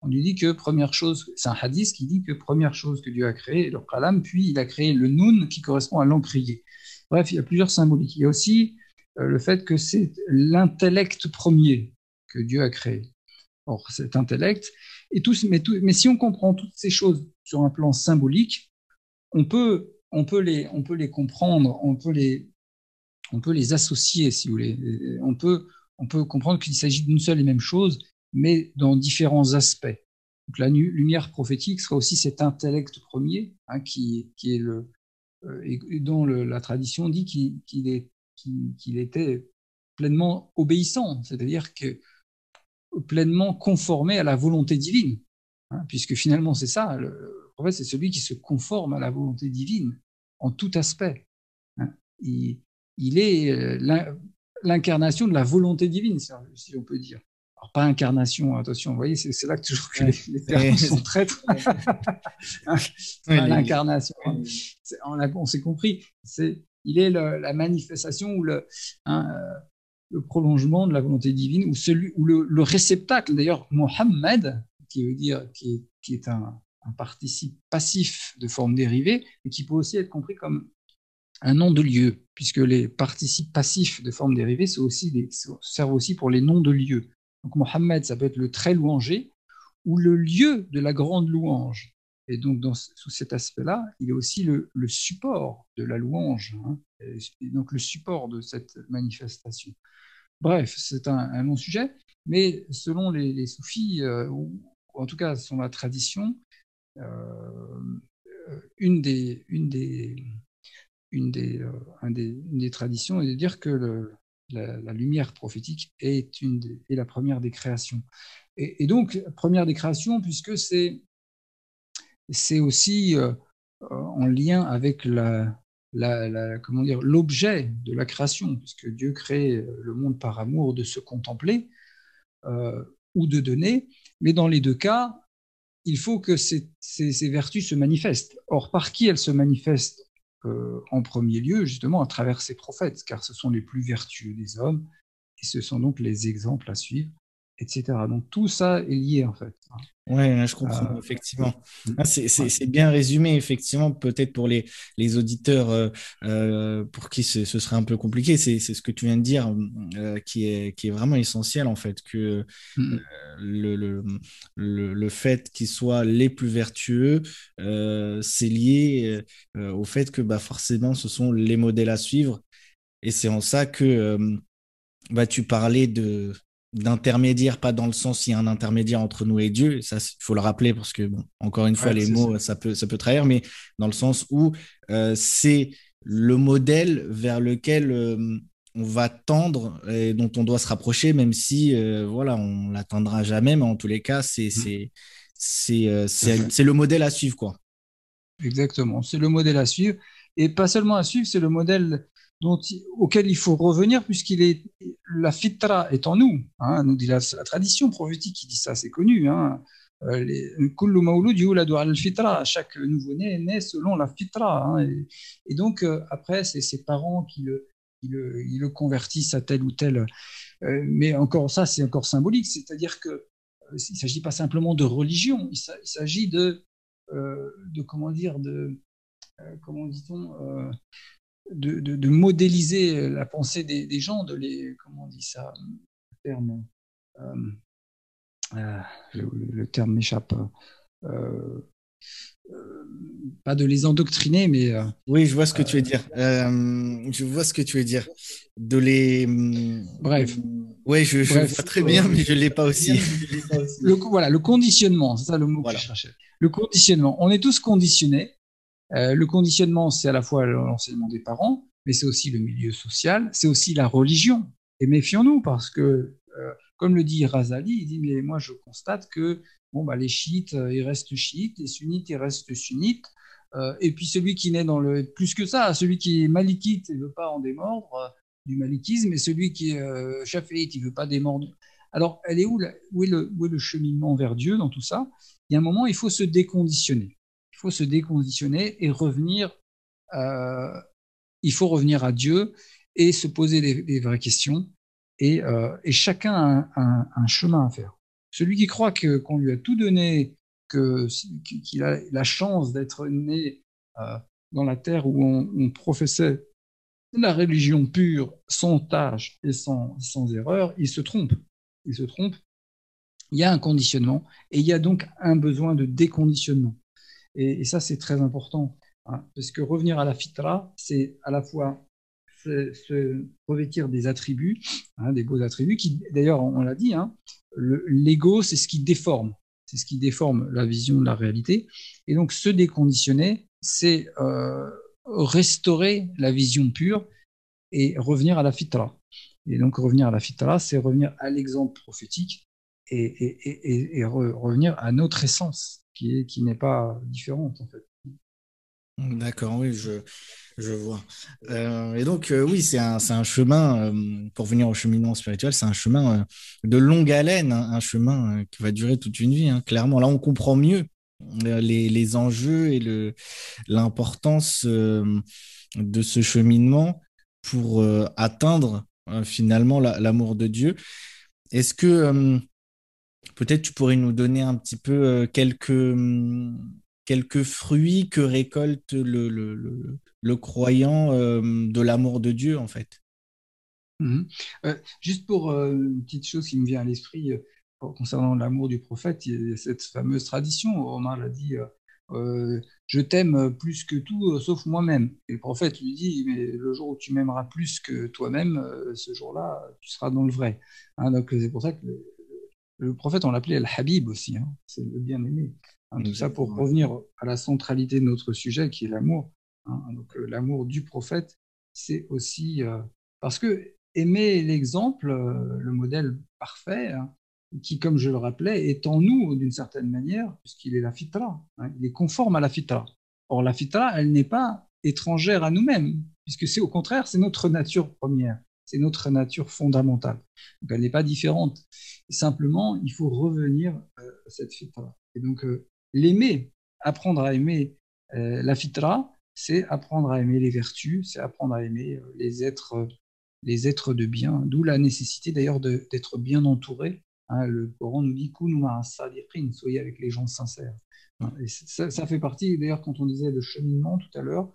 on lui dit que première chose, c'est un hadith qui dit que première chose que Dieu a créée, le qalam, puis il a créé le Nun qui correspond à l'encrier. Bref, il y a plusieurs symboliques. Il y a aussi le fait que c'est l'intellect premier que Dieu a créé or cet intellect. Et tout, mais, si on comprend toutes ces choses sur un plan symbolique, on peut, on peut, les, on peut les comprendre, on peut les, on peut les associer, si vous voulez. On peut, on peut comprendre qu'il s'agit d'une seule et même chose, mais dans différents aspects. Donc, la lumière prophétique sera aussi cet intellect premier, hein, qui, qui, est le, euh, et dont la tradition dit qu'il est, qu'il était pleinement obéissant, c'est-à-dire que pleinement conformé à la volonté divine. Hein, puisque finalement, c'est ça, le prophète, c'est celui qui se conforme à la volonté divine en tout aspect. Hein. Il, est euh, l'incarnation de la volonté divine, si on peut dire. Alors, pas incarnation, attention, vous voyez, c'est là que toujours que les, termes sont traîtres. l'incarnation. On, s'est compris. Il est la manifestation ou le, hein, euh, le prolongement de la volonté divine ou celui ou le, réceptacle d'ailleurs Mohammed qui veut dire qui est, qui est un, un participe passif de forme dérivée, mais qui peut aussi être compris comme un nom de lieu, puisque les participes passifs de forme dérivée servent aussi pour les noms de lieux. Donc Mohammed, ça peut être le très louangé ou le lieu de la grande louange. Et donc, sous cet aspect-là, il est aussi le, support de la louange, hein, et donc le support de cette manifestation. Bref, c'est un, long sujet, mais selon les, soufis, euh, ou, en tout cas selon la tradition, une, des, une, des, une, des, euh, un des, des traditions est de dire que la, lumière prophétique est, une est la première des créations. Et, donc, première des créations, puisque c'est c'est aussi euh, en lien avec la, comment dire l'objet de la création, puisque Dieu crée le monde par amour de se contempler euh, ou de donner. Mais dans les deux cas, il faut que ces, vertus se manifestent. Or, par qui elles se manifestent euh, en premier lieu, justement, à travers ces prophètes, car ce sont les plus vertueux des hommes, et ce sont donc les exemples à suivre etc. Donc tout ça est lié en fait. Oui, je comprends, euh, effectivement. Ah, c'est bien résumé, effectivement, peut-être pour les, les auditeurs euh, euh, pour qui ce, serait un peu compliqué. C'est ce que tu viens de dire qui, est, qui est vraiment essentiel, en fait, que mm. le, le, le, fait qu'ils soient les plus vertueux, c'est lié au fait que bah, forcément, ce sont les modèles à suivre. Et c'est en ça que bah, tu parlais de, d'intermédiaire, pas dans le sens il y a un intermédiaire entre nous et Dieu, ça il faut le rappeler parce que bon, encore une fois les mots ça. peut ça peut trahir, mais dans le sens où euh, c'est le modèle vers lequel euh, on va tendre et dont on doit se rapprocher, même si euh, voilà on l'atteindra jamais, mais en tous les cas c'est mmh. c'est c'est le modèle à suivre quoi. Exactement, c'est le modèle à suivre et pas seulement à suivre, c'est le modèle dont, auquel il faut revenir puisqu'il est la fitra est en nous, hein, nous dit la, tradition prophétique qui dit ça, c'est connu. Hein, euh, fitra, chaque nouveau-né naît selon la fitra. Hein, et, donc euh, après, c'est ses parents qui le, le, le, convertissent à tel ou tel. Euh, mais encore ça, c'est encore symbolique, c'est-à-dire que ne s'agit pas simplement de religion, il s'agit de, de comment dire, de comment dit-on de, modéliser la pensée des, gens, de les, comment on dit ça, le terme, euh, euh, le, terme m'échappe, euh, pas de les endoctriner, mais... oui, je vois ce que tu veux dire. je vois ce que tu veux dire. De les... Bref. Oui, je, je vois très bien, mais je ne l'ai pas aussi. le, voilà, le conditionnement, c'est ça le mot que je cherchais. Le conditionnement. On est tous conditionnés euh, le conditionnement, c'est à la fois l'enseignement des parents, mais c'est aussi le milieu social, c'est aussi la religion. Et méfions-nous parce que, euh, comme le dit Razali, il dit, mais moi je constate que bon, bah, les chiites, euh, ils restent chiites, les sunnites, ils restent sunnites. et puis celui qui naît dans le... Plus que ça, celui qui est malikite, il ne veut pas en démordre du malikisme, et celui qui est euh, il veut pas démordre. Alors, elle est où, où est le cheminement vers Dieu dans tout ça? Il y a un moment, il faut se déconditionner il faut se déconditionner et revenir. Euh, il faut revenir à Dieu et se poser des, vraies questions. Et, euh, chacun a un, chemin à faire. Celui qui croit qu'on lui a tout donné, qu'il a la chance d'être né euh, dans la terre où on, professait la religion pure, sans tâche et sans, sans erreur, il se trompe. Il se trompe. Il y a un conditionnement et il y a donc un besoin de déconditionnement. Et, ça, c'est très important, hein, parce que revenir à la fitra, c'est à la fois se, revêtir des attributs, hein, des beaux attributs, qui, d'ailleurs, on, l'a dit, hein, l'ego, c'est ce qui déforme, c'est ce qui déforme la vision de la réalité. Et donc, se déconditionner, c'est euh, restaurer la vision pure et revenir à la fitra. Et donc, revenir à la fitra, c'est revenir à l'exemple prophétique et, revenir à notre essence qui, qui n'est pas différente. D'accord, oui, je, je vois. Euh, et donc, euh, oui, c'est un, un, chemin, euh, pour venir au cheminement spirituel, c'est un chemin de longue haleine, hein, un chemin qui va durer toute une vie, hein, clairement. Là, on comprend mieux les, les enjeux et l'importance de ce cheminement pour atteindre finalement l'amour de Dieu. Est-ce que Peut-être tu pourrais nous donner un petit peu euh, quelques, hum, quelques fruits que récolte le, le, croyant euh, de l'amour de Dieu, en fait. Mhm. Euh, juste pour une petite chose qui me vient à l'esprit concernant l'amour du prophète, il y a cette fameuse tradition, Omar l'a dit, je t'aime plus que tout sauf moi-même. Et le prophète lui dit, mais le jour où tu m'aimeras plus que toi-même, ce jour-là, tu seras dans le vrai. Hein, donc c'est pour ça que le prophète, on l'appelait Al-Habib aussi, hein. c'est le bien-aimé. Hein, tout ça pour revenir à la centralité de notre sujet qui est l'amour. Hein. Donc euh, l'amour du prophète, c'est aussi euh, parce que aimer l'exemple, euh, le modèle parfait, qui, comme je le rappelais, est en nous d'une certaine manière, puisqu'il est la fitra, il est conforme à la fitra. Or, la fitra, elle n'est pas étrangère à nous-mêmes, puisque c'est au contraire, c'est notre nature première c'est notre nature fondamentale. Donc elle n'est pas différente. Simplement, il faut revenir euh, à cette fitra. Et donc, euh, l'aimer, apprendre à aimer euh, la fitra, c'est apprendre à aimer les vertus, c'est apprendre à aimer les êtres, les êtres de bien, d'où la nécessité d'ailleurs d'être bien entouré. Hein, le Coran nous dit soyez avec les gens sincères. Et ça, ça fait partie, d'ailleurs, quand on disait le cheminement tout à l'heure,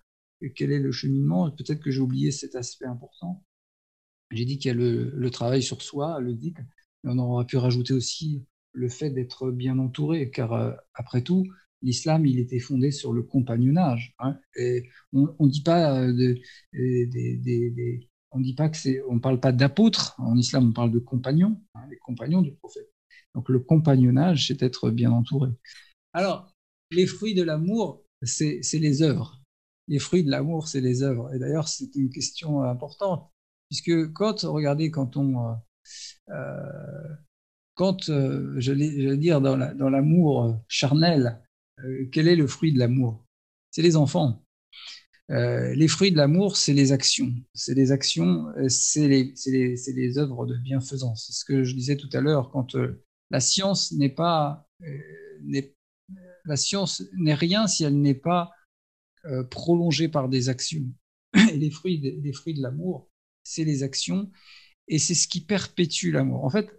quel est le cheminement Peut-être que j'ai oublié cet aspect important. J'ai dit qu'il y a le, travail sur soi, le dit, mais on aurait pu rajouter aussi le fait d'être bien entouré, car euh, après tout, l'islam, il était fondé sur le compagnonnage. Hein, on ne euh, on dit pas que c'est, on parle pas d'apôtres en islam, on parle de compagnons, hein, les compagnons du prophète. Donc le compagnonnage, c'est être bien entouré. Alors, les fruits de l'amour, c'est les œuvres. Les fruits de l'amour, c'est les œuvres. Et d'ailleurs, c'est une question importante. Puisque quand, regardez, quand on. Euh, euh, quand, euh, je vais dire, dans l'amour charnel, quel est le fruit de l'amour? C'est les enfants. les fruits de l'amour, c'est les actions. C'est les actions, c'est les, les, les, œuvres de bienfaisance. C'est ce que je disais tout à l'heure, quand la science n'est pas. la science n'est rien si elle n'est pas prolongée par des actions. Et les fruits, les fruits de l'amour, c'est les actions, et c'est ce qui perpétue l'amour. En fait,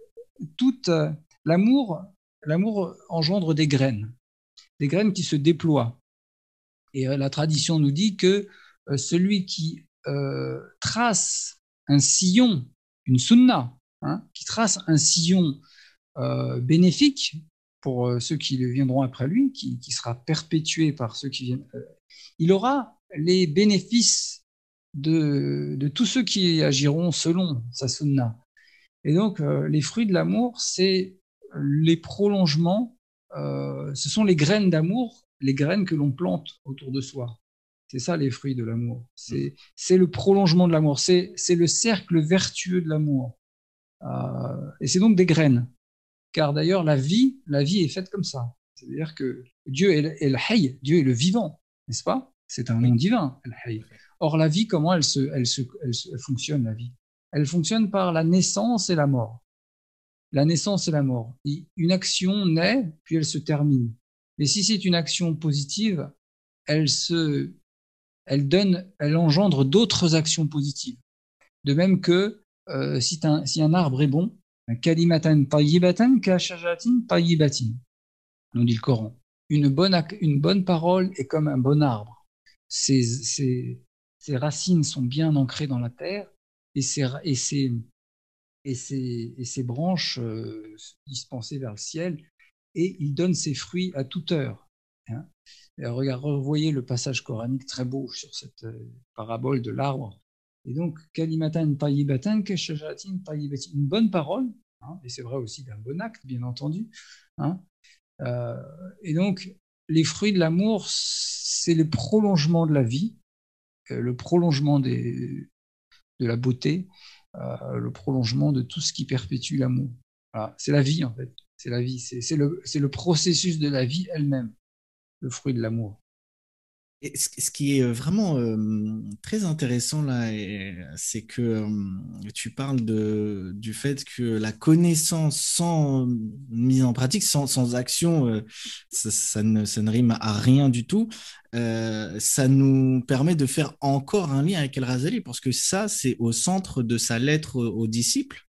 tout euh, l'amour, l'amour engendre des graines, des graines qui se déploient. Et euh, la tradition nous dit que euh, celui qui trace un sillon, une sunna, hein, qui trace un sillon bénéfique pour ceux qui viendront après lui, qui, qui, sera perpétué par ceux qui viennent, il aura les bénéfices de, tous ceux qui agiront selon sa sunna. Et donc, euh, les fruits de l'amour, c'est les prolongements, euh, ce sont les graines d'amour, les graines que l'on plante autour de soi. C'est ça les fruits de l'amour. C'est le prolongement de l'amour. C'est le cercle vertueux de l'amour. Euh, et c'est donc des graines. Car d'ailleurs, la vie, la vie est faite comme ça. C'est-à-dire que Dieu est, le hay, Dieu est le vivant, n'est-ce pas? C'est un nom divin. Or, la vie, comment elle, se, elle, se, elle, fonctionne, la vie? Elle fonctionne par la naissance et la mort. La naissance et la mort. Une action naît, puis elle se termine. Mais si c'est une action positive, elle se, elle donne, elle engendre d'autres actions positives. De même que euh, si, un, si, un, arbre est bon, kalimatan tayyibatan kashajatin tayyibatin, nous dit le Coran. Une bonne, une bonne parole est comme un bon arbre. Ses racines sont bien ancrées dans la terre et ses, branches euh, dispersées vers le ciel et il donne ses fruits à toute heure. Hein. regardez, revoyez le passage coranique très beau sur cette euh, parabole de l'arbre. Et donc, une bonne parole, hein, et c'est vrai aussi d'un bon acte, bien entendu. Hein. Euh, et donc, les fruits de l'amour, c'est le prolongement de la vie, euh, le prolongement de la beauté, euh, le prolongement de tout ce qui perpétue l'amour. C'est la vie en fait, c'est la vie, c'est le, le processus de la vie elle-même, le fruit de l'amour ce qui est euh, vraiment euh, très intéressant là, c'est que euh, tu parles du fait que la connaissance sans mise en pratique, sans, action, ça, ne, ça, ne, rime à rien du tout. ça nous permet de faire encore un lien avec El Razali, parce que ça, c'est au centre de sa lettre aux disciples.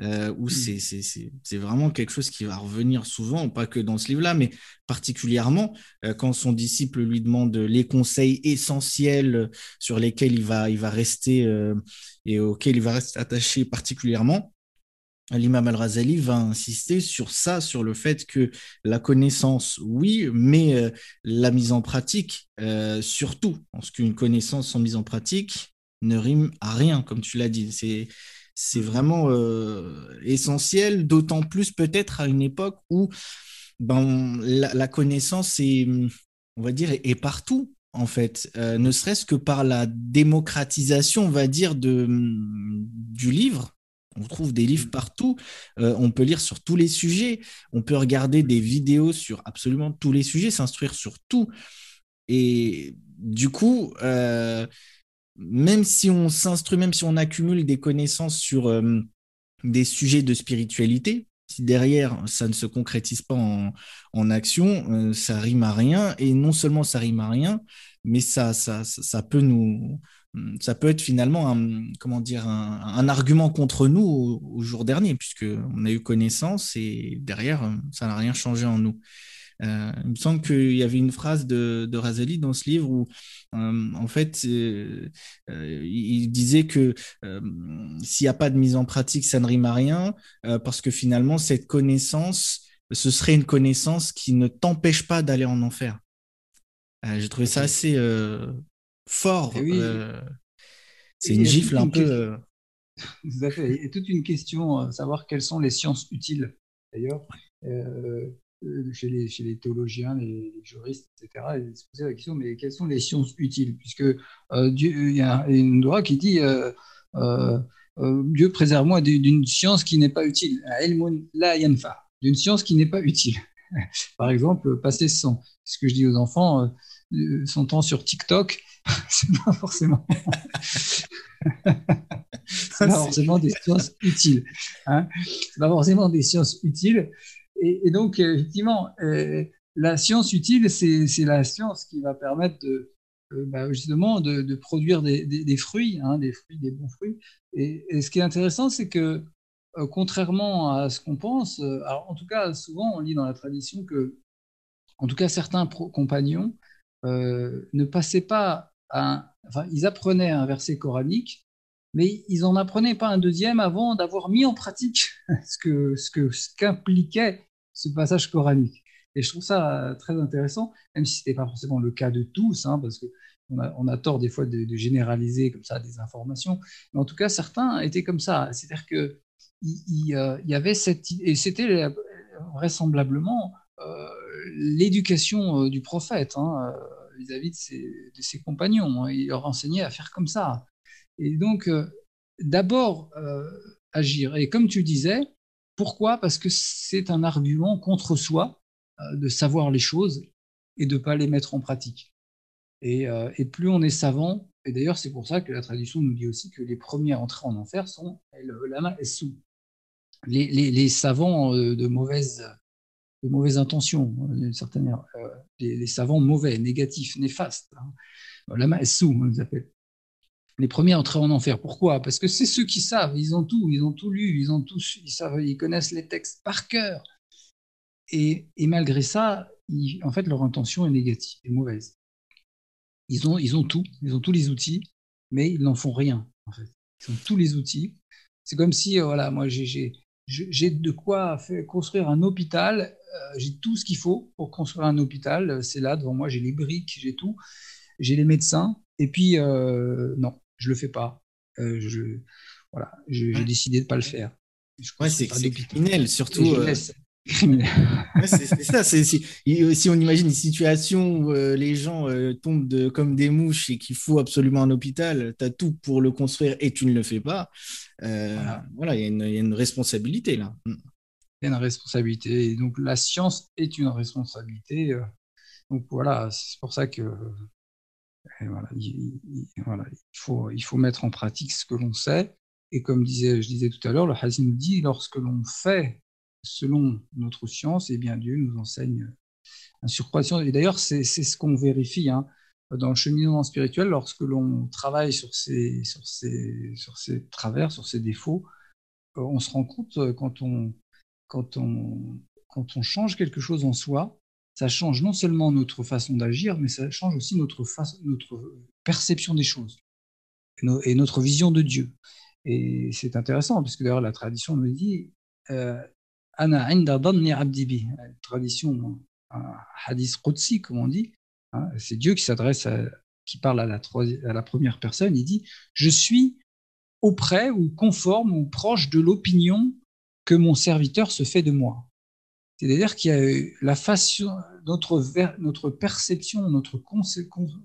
Euh, où mm. c'est vraiment quelque chose qui va revenir souvent, pas que dans ce livre-là, mais particulièrement euh, quand son disciple lui demande les conseils essentiels sur lesquels il va, il va rester euh, et auxquels il va rester attaché particulièrement. L'imam al-Razali va insister sur ça, sur le fait que la connaissance, oui, mais la mise en pratique, surtout, parce qu'une connaissance sans mise en pratique ne rime à rien, comme tu l'as dit. C'est c'est vraiment euh, essentiel, d'autant plus peut-être à une époque où ben, la, connaissance est, on va dire, est, partout en fait, euh, ne serait-ce que par la démocratisation, on va dire, de, du livre. On trouve des livres partout, euh, on peut lire sur tous les sujets, on peut regarder des vidéos sur absolument tous les sujets, s'instruire sur tout. Et du coup, même si on s'instruit, même si on accumule des connaissances sur euh, des sujets de spiritualité, si derrière ça ne se concrétise pas en, action, euh, ça rime à rien. Et non seulement ça rime à rien, mais ça, ça, ça, peut nous, ça peut être finalement un, comment dire, un, argument contre nous au, au jour dernier, puisque on a eu connaissance et derrière ça n'a rien changé en nous. Euh, il me semble qu'il y avait une phrase de, de Razali dans ce livre où, euh, en fait, euh, il disait que s'il n'y a pas de mise en pratique, ça ne rime à rien, parce que finalement, cette connaissance, ce serait une connaissance qui ne t'empêche pas d'aller en enfer. J'ai trouvé ça assez fort. c'est une gifle un peu. Tout à fait. Il y a toute une question, savoir quelles sont les sciences utiles, d'ailleurs. Euh, chez les, chez les théologiens, les, juristes, etc., et se poser la question, mais quelles sont les sciences utiles? Puisque euh, il y a une loi qui dit euh, Dieu préserve-moi d'une science qui n'est pas utile, la yanfa, d'une science qui n'est pas utile. Par exemple, passer son, ce que je dis aux enfants, son temps sur TikTok, c'est pas forcément. pas forcément des sciences utiles. Hein c'est pas forcément des sciences utiles. Et, donc, effectivement, euh, la science utile, c'est la science qui va permettre de, euh, bah, justement de, produire des, fruits, hein, des fruits, des bons fruits. Et, ce qui est intéressant, c'est que euh, contrairement à ce qu'on pense, en tout cas, souvent on lit dans la tradition que, en tout cas, certains compagnons ne passaient pas, à ils apprenaient un verset coranique, mais ils n'en apprenaient pas un deuxième avant d'avoir mis en pratique ce que ce que ce qu'impliquait ce passage coranique. Et je trouve ça euh, très intéressant, même si ce n'était pas forcément le cas de tous, hein, parce qu'on a, on a tort des fois de, généraliser comme ça des informations. Mais en tout cas, certains étaient comme ça. C'est-à-dire qu'il il, euh, y avait cette... Et c'était euh, vraisemblablement l'éducation du prophète hein, vis-à-vis de, ses, compagnons. Hein. Il leur enseignait à faire comme ça. Et donc, d'abord, agir. Et comme tu disais, pourquoi? Parce que c'est un argument contre soi euh, de savoir les choses et de ne pas les mettre en pratique. Euh, et, plus on est savant, et d'ailleurs c'est pour ça que la tradition nous dit aussi que les premiers à entrer en enfer sont lama et sous. Les, les, savants euh, de mauvaise, de intention, certaines, les, savants mauvais, négatifs, néfastes. Hein. Lama et sous, on les appelle les premiers à en enfer. Pourquoi? Parce que c'est ceux qui savent, ils ont tout, ils ont tout lu, ils ont tout, ils savent, ils connaissent les textes par cœur. Et, malgré ça, en fait, leur intention est négative, est mauvaise. Ils ont, ils ont tout, ils ont tous les outils, mais ils n'en font rien. En fait, ils ont tous les outils. C'est comme si, euh, voilà, moi, j'ai de quoi construire un hôpital. Euh, j'ai tout ce qu'il faut pour construire un hôpital. C'est là devant moi, j'ai les briques, j'ai tout, j'ai les médecins. Et puis, euh, non, je le fais pas. Euh, je, voilà, j'ai décidé de pas le faire. Ouais, c'est criminel, surtout. Euh, c'est ça. Si, si, on imagine une situation où euh, les gens tombent de, comme des mouches et qu'il faut absolument un hôpital, tu as tout pour le construire et tu ne le fais pas. voilà, il y, y, a une responsabilité là. Mm. Il y a une responsabilité. donc la science est une responsabilité. donc voilà, c'est pour ça que voilà, il, faut, il faut mettre en pratique ce que l'on sait. Et comme disais, je disais tout à l'heure, le Hazim nous dit, lorsque l'on fait selon notre science, et eh bien Dieu nous enseigne un surcroît Et d'ailleurs, c'est ce qu'on vérifie hein, dans le cheminement spirituel, lorsque l'on travaille sur ces, sur, ces, sur ces travers, sur ces défauts, on se rend compte quand on, quand on, quand on change quelque chose en soi, ça change non seulement notre façon d'agir, mais ça change aussi notre, notre perception des choses et, notre vision de Dieu. Et c'est intéressant, parce que d'ailleurs la tradition nous dit euh, Ana abdibi, tradition, un hadith qudsi, comme on dit, hein, c'est Dieu qui s'adresse, qui parle à la, à la première personne, il dit Je suis auprès ou conforme ou proche de l'opinion que mon serviteur se fait de moi. C'est-à-dire qu'il y a la façon, notre, notre perception, notre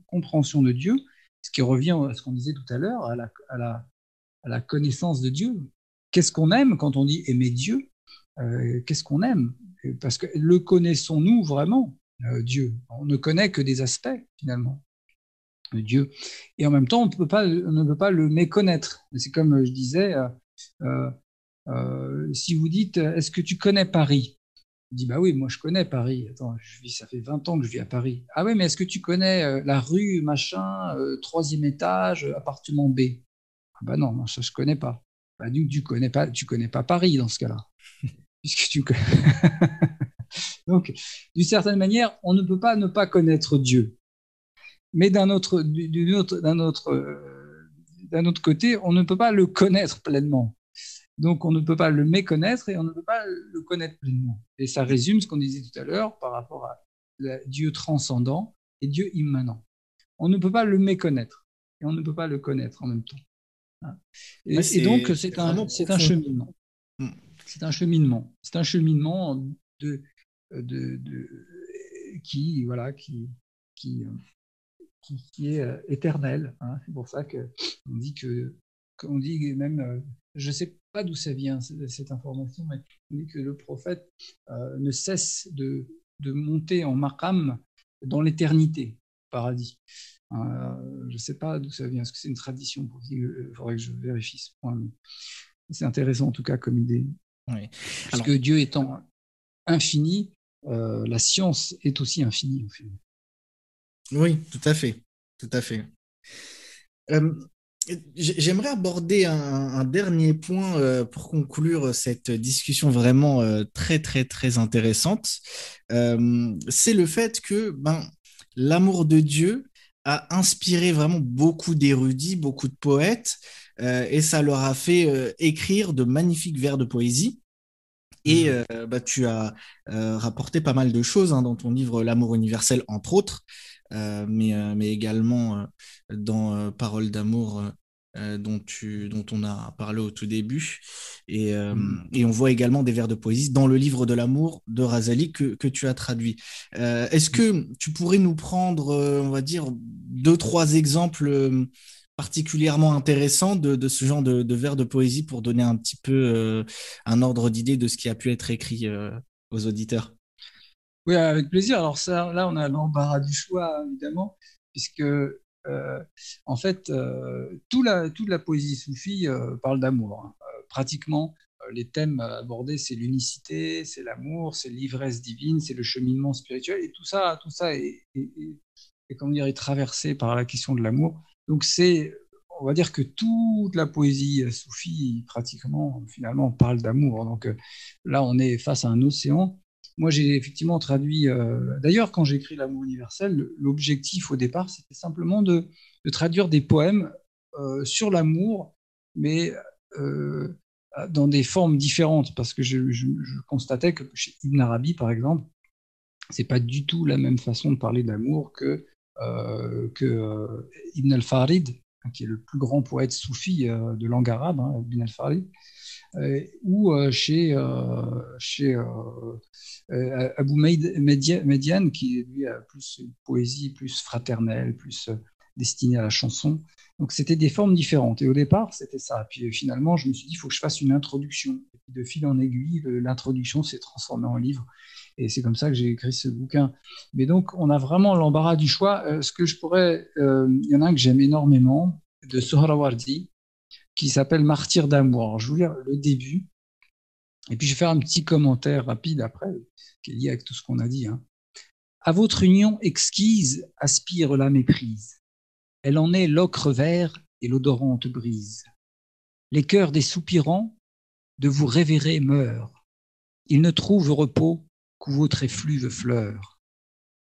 compréhension de Dieu, ce qui revient à ce qu'on disait tout à l'heure, à la, à, la, à la, connaissance de Dieu. Qu'est-ce qu'on aime quand on dit aimer Dieu euh, Qu'est-ce qu'on aime? Parce que le connaissons-nous vraiment, euh, Dieu? On ne connaît que des aspects, finalement, de Dieu. Et en même temps, on, peut pas, ne peut pas le méconnaître. C'est comme je disais, euh, si vous dites, est-ce que tu connais Paris? Dit, bah oui, moi je connais Paris. Attends, je vis, ça fait 20 ans que je vis à Paris. Ah oui, mais est-ce que tu connais euh, la rue, machin, euh, troisième étage, appartement B? Ah bah non, ça je connais pas. Bah, du tu connais pas, tu connais pas Paris dans ce cas-là. Puisque tu Donc, d'une certaine manière, on ne peut pas ne pas connaître Dieu. Mais d'un autre, d'un autre, euh, d'un autre côté, on ne peut pas le connaître pleinement. Donc on ne peut pas le méconnaître et on ne peut pas le connaître pleinement. Et ça résume ce qu'on disait tout à l'heure par rapport à Dieu transcendant et Dieu immanent. On ne peut pas le méconnaître et on ne peut pas le connaître en même temps. Hein. Et, donc c'est un, un, cheminement. Hmm. C'est un cheminement. C'est un cheminement de, de, qui voilà qui qui, qui, est euh, éternel. Hein. C'est pour ça que on dit que on dit même euh, je ne sais pas d'où ça vient, cette information, mais on dit que le prophète euh, ne cesse de, monter en maqam dans l'éternité, paradis. Euh, je ne sais pas d'où ça vient, est-ce que c'est une tradition Il faudrait que je vérifie ce point. C'est intéressant en tout cas comme idée. Parce que Dieu étant infini, euh, la science est aussi infinie. Oui, tout à fait. Tout à fait. J'aimerais aborder un, dernier point euh, pour conclure cette discussion vraiment euh, très très très intéressante. Euh, c'est le fait que ben, l'amour de Dieu a inspiré vraiment beaucoup d'érudits, beaucoup de poètes, et ça leur a fait écrire de magnifiques vers de poésie. Et mmh. bah, tu as rapporté pas mal de choses hein, dans ton livre L'amour universel, entre autres. Euh, mais, euh, mais également euh, dans Paroles d'amour dont, tu, dont on a parlé au tout début. Et, mm. et, on voit également des vers de poésie dans le livre de l'amour de Razali que, que, tu as traduit. Est-ce que tu pourrais nous prendre, on va dire, deux, trois exemples particulièrement intéressants de, de ce genre de, de, vers de poésie pour donner un petit peu un ordre d'idée de ce qui a pu être écrit aux auditeurs? Oui, avec plaisir. Alors là, on a l'embarras du choix, évidemment, puisque euh, en fait, euh, toute, la, toute la poésie soufie euh, parle d'amour. Hein. pratiquement, les thèmes abordés, c'est l'unicité, c'est l'amour, c'est l'ivresse divine, c'est le cheminement spirituel, et tout ça, tout ça est, comment dire, est traversé par la question de l'amour. Donc c'est, on va dire que toute la poésie soufie, pratiquement, finalement, parle d'amour. Donc là, on est face à un océan moi, j'ai effectivement traduit. Euh, d'ailleurs, quand j'ai écrit L'amour universel, l'objectif au départ, c'était simplement de, traduire des poèmes euh, sur l'amour, mais euh, dans des formes différentes, parce que je, constatais que chez Ibn Arabi, par exemple, c'est pas du tout la même façon de parler d'amour que, que Ibn al-Farid, qui est le plus grand poète soufi de langue arabe, hein, Ibn al-Farid. Euh, ou euh, chez, euh, chez Abou Median, qui lui a plus une poésie plus fraternelle, plus destinée à la chanson. Donc c'était des formes différentes. Et au départ, c'était ça. Puis finalement, je me suis dit, il faut que je fasse une introduction. Et puis de fil en aiguille, l'introduction s'est transformée en livre. Et c'est comme ça que j'ai écrit ce bouquin. Mais donc, on a vraiment l'embarras du choix. ce que je pourrais, il y en a un que j'aime énormément, de Sohrawardi, qui s'appelle Martyr d'amour. Je vous lire le début, et puis je vais faire un petit commentaire rapide après, qui est lié avec tout ce qu'on a dit. Hein. À votre union exquise aspire la méprise. Elle en est l'ocre vert et l'odorante brise. Les cœurs des soupirants de vous révérer meurt. Il ne trouve repos qu'où votre effluve fleure.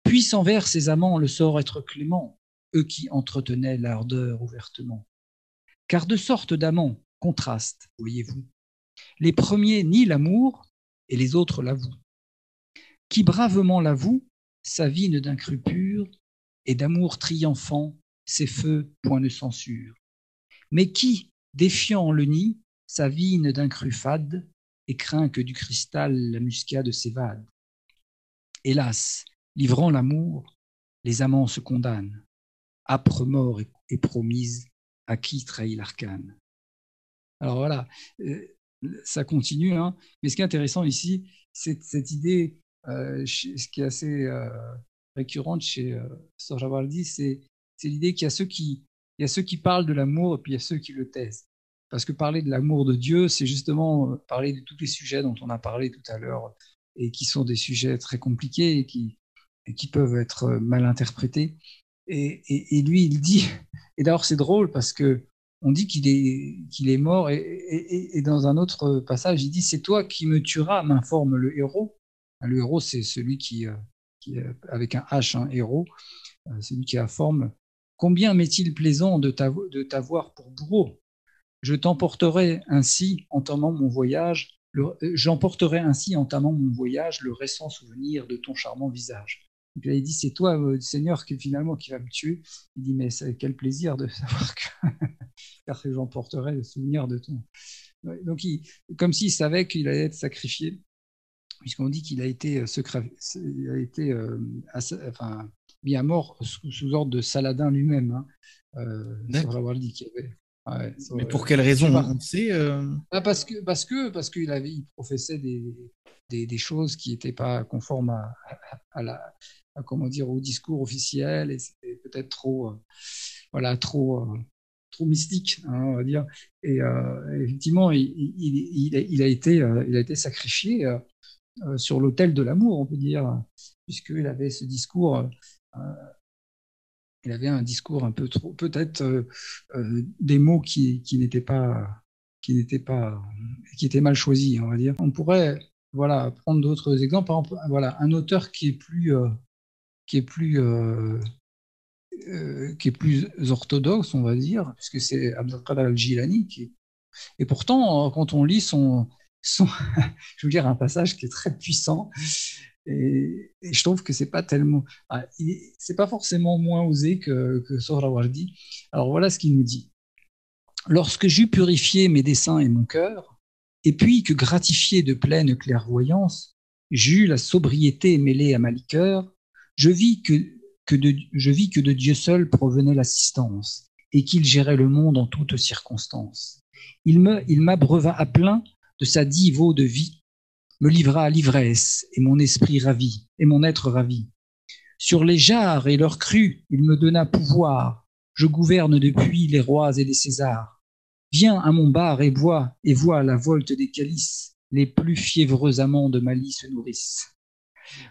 Puisse envers ses amants le sort être clément, eux qui entretenaient l'ardeur ouvertement. Car de sortes d'amants contrastent, voyez-vous. Les premiers nient l'amour et les autres l'avouent. Qui bravement l'avoue, sa vie d'un cru pur, et d'amour triomphant, ses feux point de censure. Mais qui, défiant le nid, sa vigne d'un cru fade, et craint que du cristal la muscade s'évade. Hélas, livrant l'amour, les amants se condamnent. Âpre mort est promise à qui trahit l'arcane? Alors voilà, euh, ça continue, hein. mais ce qui est intéressant ici, c'est cette idée, euh, ce qui est assez euh, récurrente chez euh, Soravardi, c'est l'idée qu'il y a ceux qui parlent de l'amour et puis il y a ceux qui le taisent. Parce que parler de l'amour de Dieu, c'est justement euh, parler de tous les sujets dont on a parlé tout à l'heure et qui sont des sujets très compliqués et qui, peuvent être mal interprétés. Et, lui, il dit, et d'ailleurs c'est drôle parce que on dit qu'il est, qu'il est mort, et, dans un autre passage, il dit C'est toi qui me tueras, m'informe le héros. Le héros, c'est celui qui, qui, avec un H, un héros, celui qui a forme Combien m'est-il plaisant de t'avoir pour bourreau Je t'emporterai ainsi, entamant mon voyage, euh, j'emporterai ainsi, entamant mon voyage, le récent souvenir de ton charmant visage. Il dit, c'est toi, euh, Seigneur, qui finalement qui va me tuer. Il dit, mais quel plaisir de savoir que, car j'emporterai le souvenir de ton. Donc, il, comme s'il savait qu'il allait être sacrifié, puisqu'on dit qu'il a été, euh, il a été enfin, mis à mort sous, ordre de Saladin lui-même. Hein, euh, Mais pour quelle raison on sait euh? Ah, Parce que parce que parce qu'il avait il professait des, des, des choses qui n'étaient pas conformes à, à, la comment dire au discours officiel et c'était peut-être trop euh, voilà trop trop mystique hein, on va dire et effectivement il, il, a été il a été sacrifié sur l'autel de l'amour on peut dire puisqu'il avait ce discours euh, il avait un discours un peu trop, peut-être euh, euh, des mots qui, qui n'étaient pas, qui n'étaient pas, qui étaient mal choisis, on va dire. On pourrait, voilà, prendre d'autres exemples. Voilà, un auteur qui est plus, qui est plus, qui est plus orthodoxe, on va dire, puisque c'est Abdelkader al-Jilani qui et pourtant, quand on lit son, son je veux dire, un passage qui est très puissant, et, je trouve que c'est pas tellement, c'est pas forcément moins osé que, que Sohrawardi. Alors voilà ce qu'il nous dit. Lorsque j'eus purifié mes dessins et mon cœur, et puis que gratifié de pleine clairvoyance, j'eus la sobriété mêlée à ma liqueur, je vis que, que de, je vis que de Dieu seul provenait l'assistance, et qu'il gérait le monde en toutes circonstances. Il me, il m'abreuva à plein de sa eau de vie, me livra à l'ivresse, et mon esprit ravi, et mon être ravi. Sur les jarres et leurs crues, il me donna pouvoir. Je gouverne depuis les rois et les césars. Viens à mon bar et bois, et vois la volte des calices. Les plus fiévreux amants de Mali se nourrissent.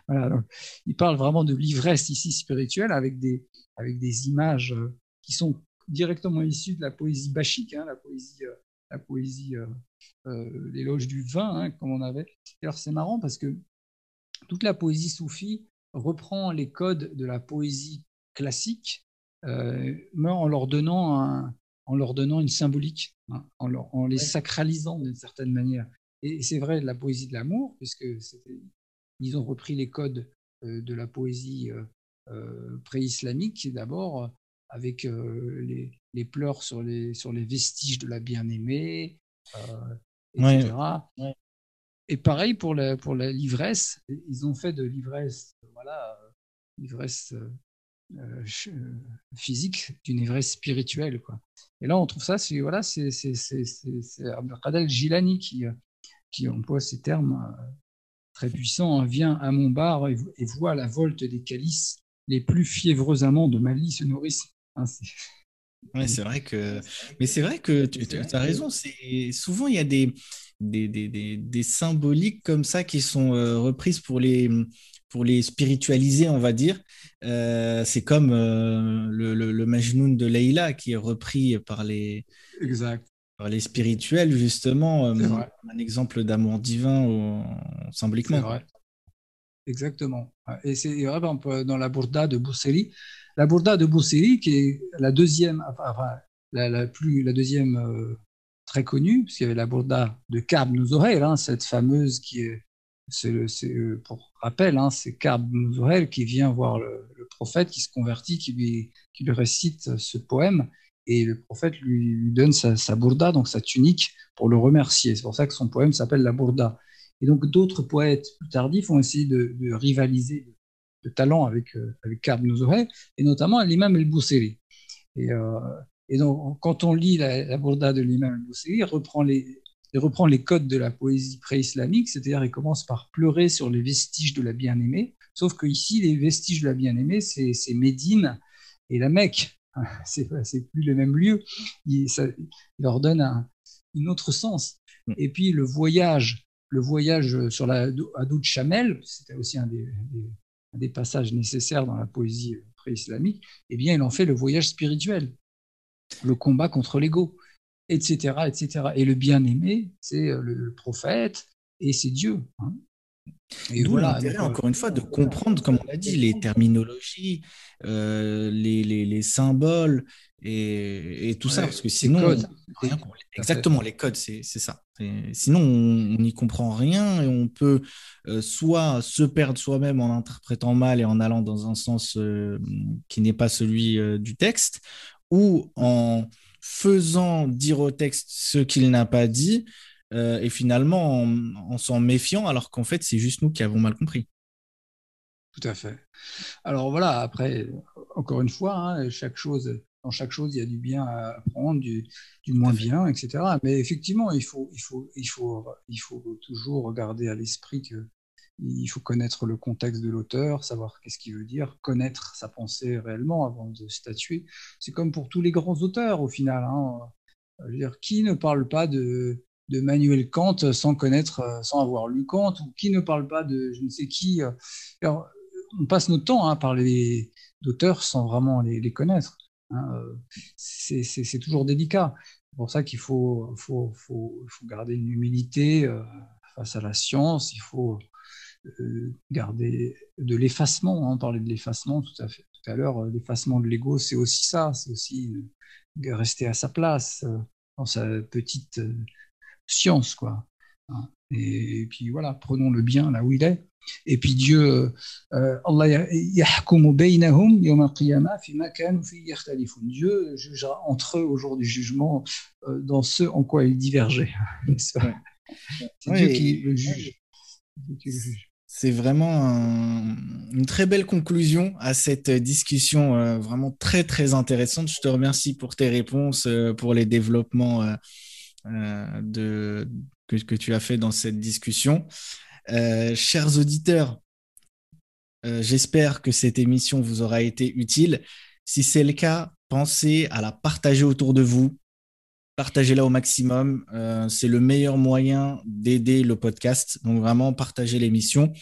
Voilà, il parle vraiment de l'ivresse ici spirituelle avec des, avec des images euh, qui sont directement issues de la poésie bachique, hein, la poésie euh, la poésie, euh, l'éloge du vin, hein, comme on avait. Alors c'est marrant parce que toute la poésie soufie reprend les codes de la poésie classique, euh, mais en leur donnant un, en leur donnant une symbolique, hein, en, en, les sacralisant d'une certaine manière. Et c'est vrai de la poésie de l'amour, puisque ils ont repris les codes de la poésie pré-islamique d'abord, avec les, les pleurs sur les, sur les vestiges de la bien-aimée, euh, etc. Et pareil pour la, pour la l'ivresse, ils ont fait de l'ivresse, voilà, l'ivresse euh, euh, physique d'une ivresse spirituelle, quoi. Et là, on trouve ça, c'est voilà, c'est c'est Gilani qui qui emploie ces termes très puissants. Hein. Vient à mon bar et, et voit la volte des calices, les plus fiévreux amants de Mali se nourrissent. Hein, Ouais, c'est vrai que. Mais c'est vrai que tu, as raison. C'est souvent il y a des des, des, des, symboliques comme ça qui sont euh, reprises pour les pour les spiritualiser, on va dire. Euh, c'est comme euh, le, le, le, Majnoun de Leïla qui est repris par les. Exact. Les spirituels, justement, un exemple d'amour divin symboliquement. Vrai. Exactement. Et c'est vrai, dans la Bourda de Bousseri, la Bourda de Bousseri, qui est la deuxième, enfin, la, plus, la deuxième euh, très connue, parce qu'il y avait la Bourda de Kab Nouzorel, hein, cette fameuse qui est, c'est, euh, pour rappel, hein, c'est Kab Nouzorel qui vient voir le, prophète, qui se convertit, qui lui, qui lui récite ce poème, et le prophète lui, donne sa, sa, Bourda, donc sa tunique, pour le remercier. C'est pour ça que son poème s'appelle la Bourda. Et donc d'autres poètes plus tardifs ont essayé de, rivaliser de, talent avec, euh, avec et notamment l'imam el-Bousseri. Et, euh, et, donc, quand on lit la, la Bourda de l'imam el-Bousseri, il reprend les, il reprend les codes de la poésie pré-islamique, c'est-à-dire il commence par pleurer sur les vestiges de la bien-aimée, sauf que ici, les vestiges de la bien-aimée, c'est Médine et la Mecque. C'est plus le même lieu. Il, ça, il leur donne un, un autre sens. Mm. Et puis le voyage le voyage sur la Hadou de Chamel, c'était aussi un des, passages nécessaires dans la poésie pré-islamique, eh bien, il en fait le voyage spirituel, le combat contre l'ego, etc., etc. Et le bien-aimé, c'est le prophète et c'est Dieu. Hein. Et voilà, l'intérêt, euh, encore une fois, de comprendre, comme on l'a dit, les terminologies, euh, les, les, les, symboles et, et tout ça, parce que sinon, codes. exactement, les codes, c'est ça. Sinon, on n'y comprend rien et on peut euh, soit se perdre soi-même en interprétant mal et en allant dans un sens qui n'est pas celui du texte, ou en faisant dire au texte ce qu'il n'a pas dit, euh, et finalement en, s'en méfiant, alors qu'en fait, c'est juste nous qui avons mal compris. Tout à fait. Alors voilà, après, encore une fois, hein, chaque chose, dans chaque chose, il y a du bien à apprendre, du, moins bien, etc. Mais effectivement, il faut, il faut, il faut, il faut toujours garder à l'esprit que il faut connaître le contexte de l'auteur, savoir qu'est-ce qu'il veut dire, connaître sa pensée réellement avant de statuer. C'est comme pour tous les grands auteurs au final. Hein. dire, qui ne parle pas de, de Manuel Kant sans connaître, euh, sans avoir lu Kant, ou qui ne parle pas de je ne sais qui. Euh. on passe notre temps à hein, parler d'auteurs sans vraiment les, connaître. Hein, euh. C'est toujours délicat. C'est pour ça qu'il faut, faut, faut, faut, garder une humilité face à la science. Il faut garder de l'effacement. Hein, parler de l'effacement tout à. Tout à l'heure, l'effacement de l'ego, c'est aussi ça. C'est aussi rester à sa place dans sa petite science, quoi. Hein. Et, puis voilà, prenons le bien là où il est. Et puis Dieu, euh, Allah Dieu jugera entre eux au jour du jugement euh, dans ce en quoi ils divergeaient. C'est Dieu qui le juge. C'est vraiment une très belle conclusion à cette discussion euh, vraiment très très intéressante. Je te remercie pour tes réponses, pour les développements euh, de, que, que, tu as fait dans cette discussion. Euh, chers auditeurs, euh, j'espère que cette émission vous aura été utile. Si c'est le cas, pensez à la partager autour de vous. Partagez-la au maximum. c'est le meilleur moyen d'aider le podcast. Donc vraiment, partagez l'émission.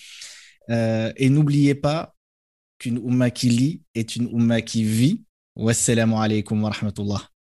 et n'oubliez pas qu'une Umma qui lit est une Umma qui vit. Wassalamu alaikum wa rahmatullah.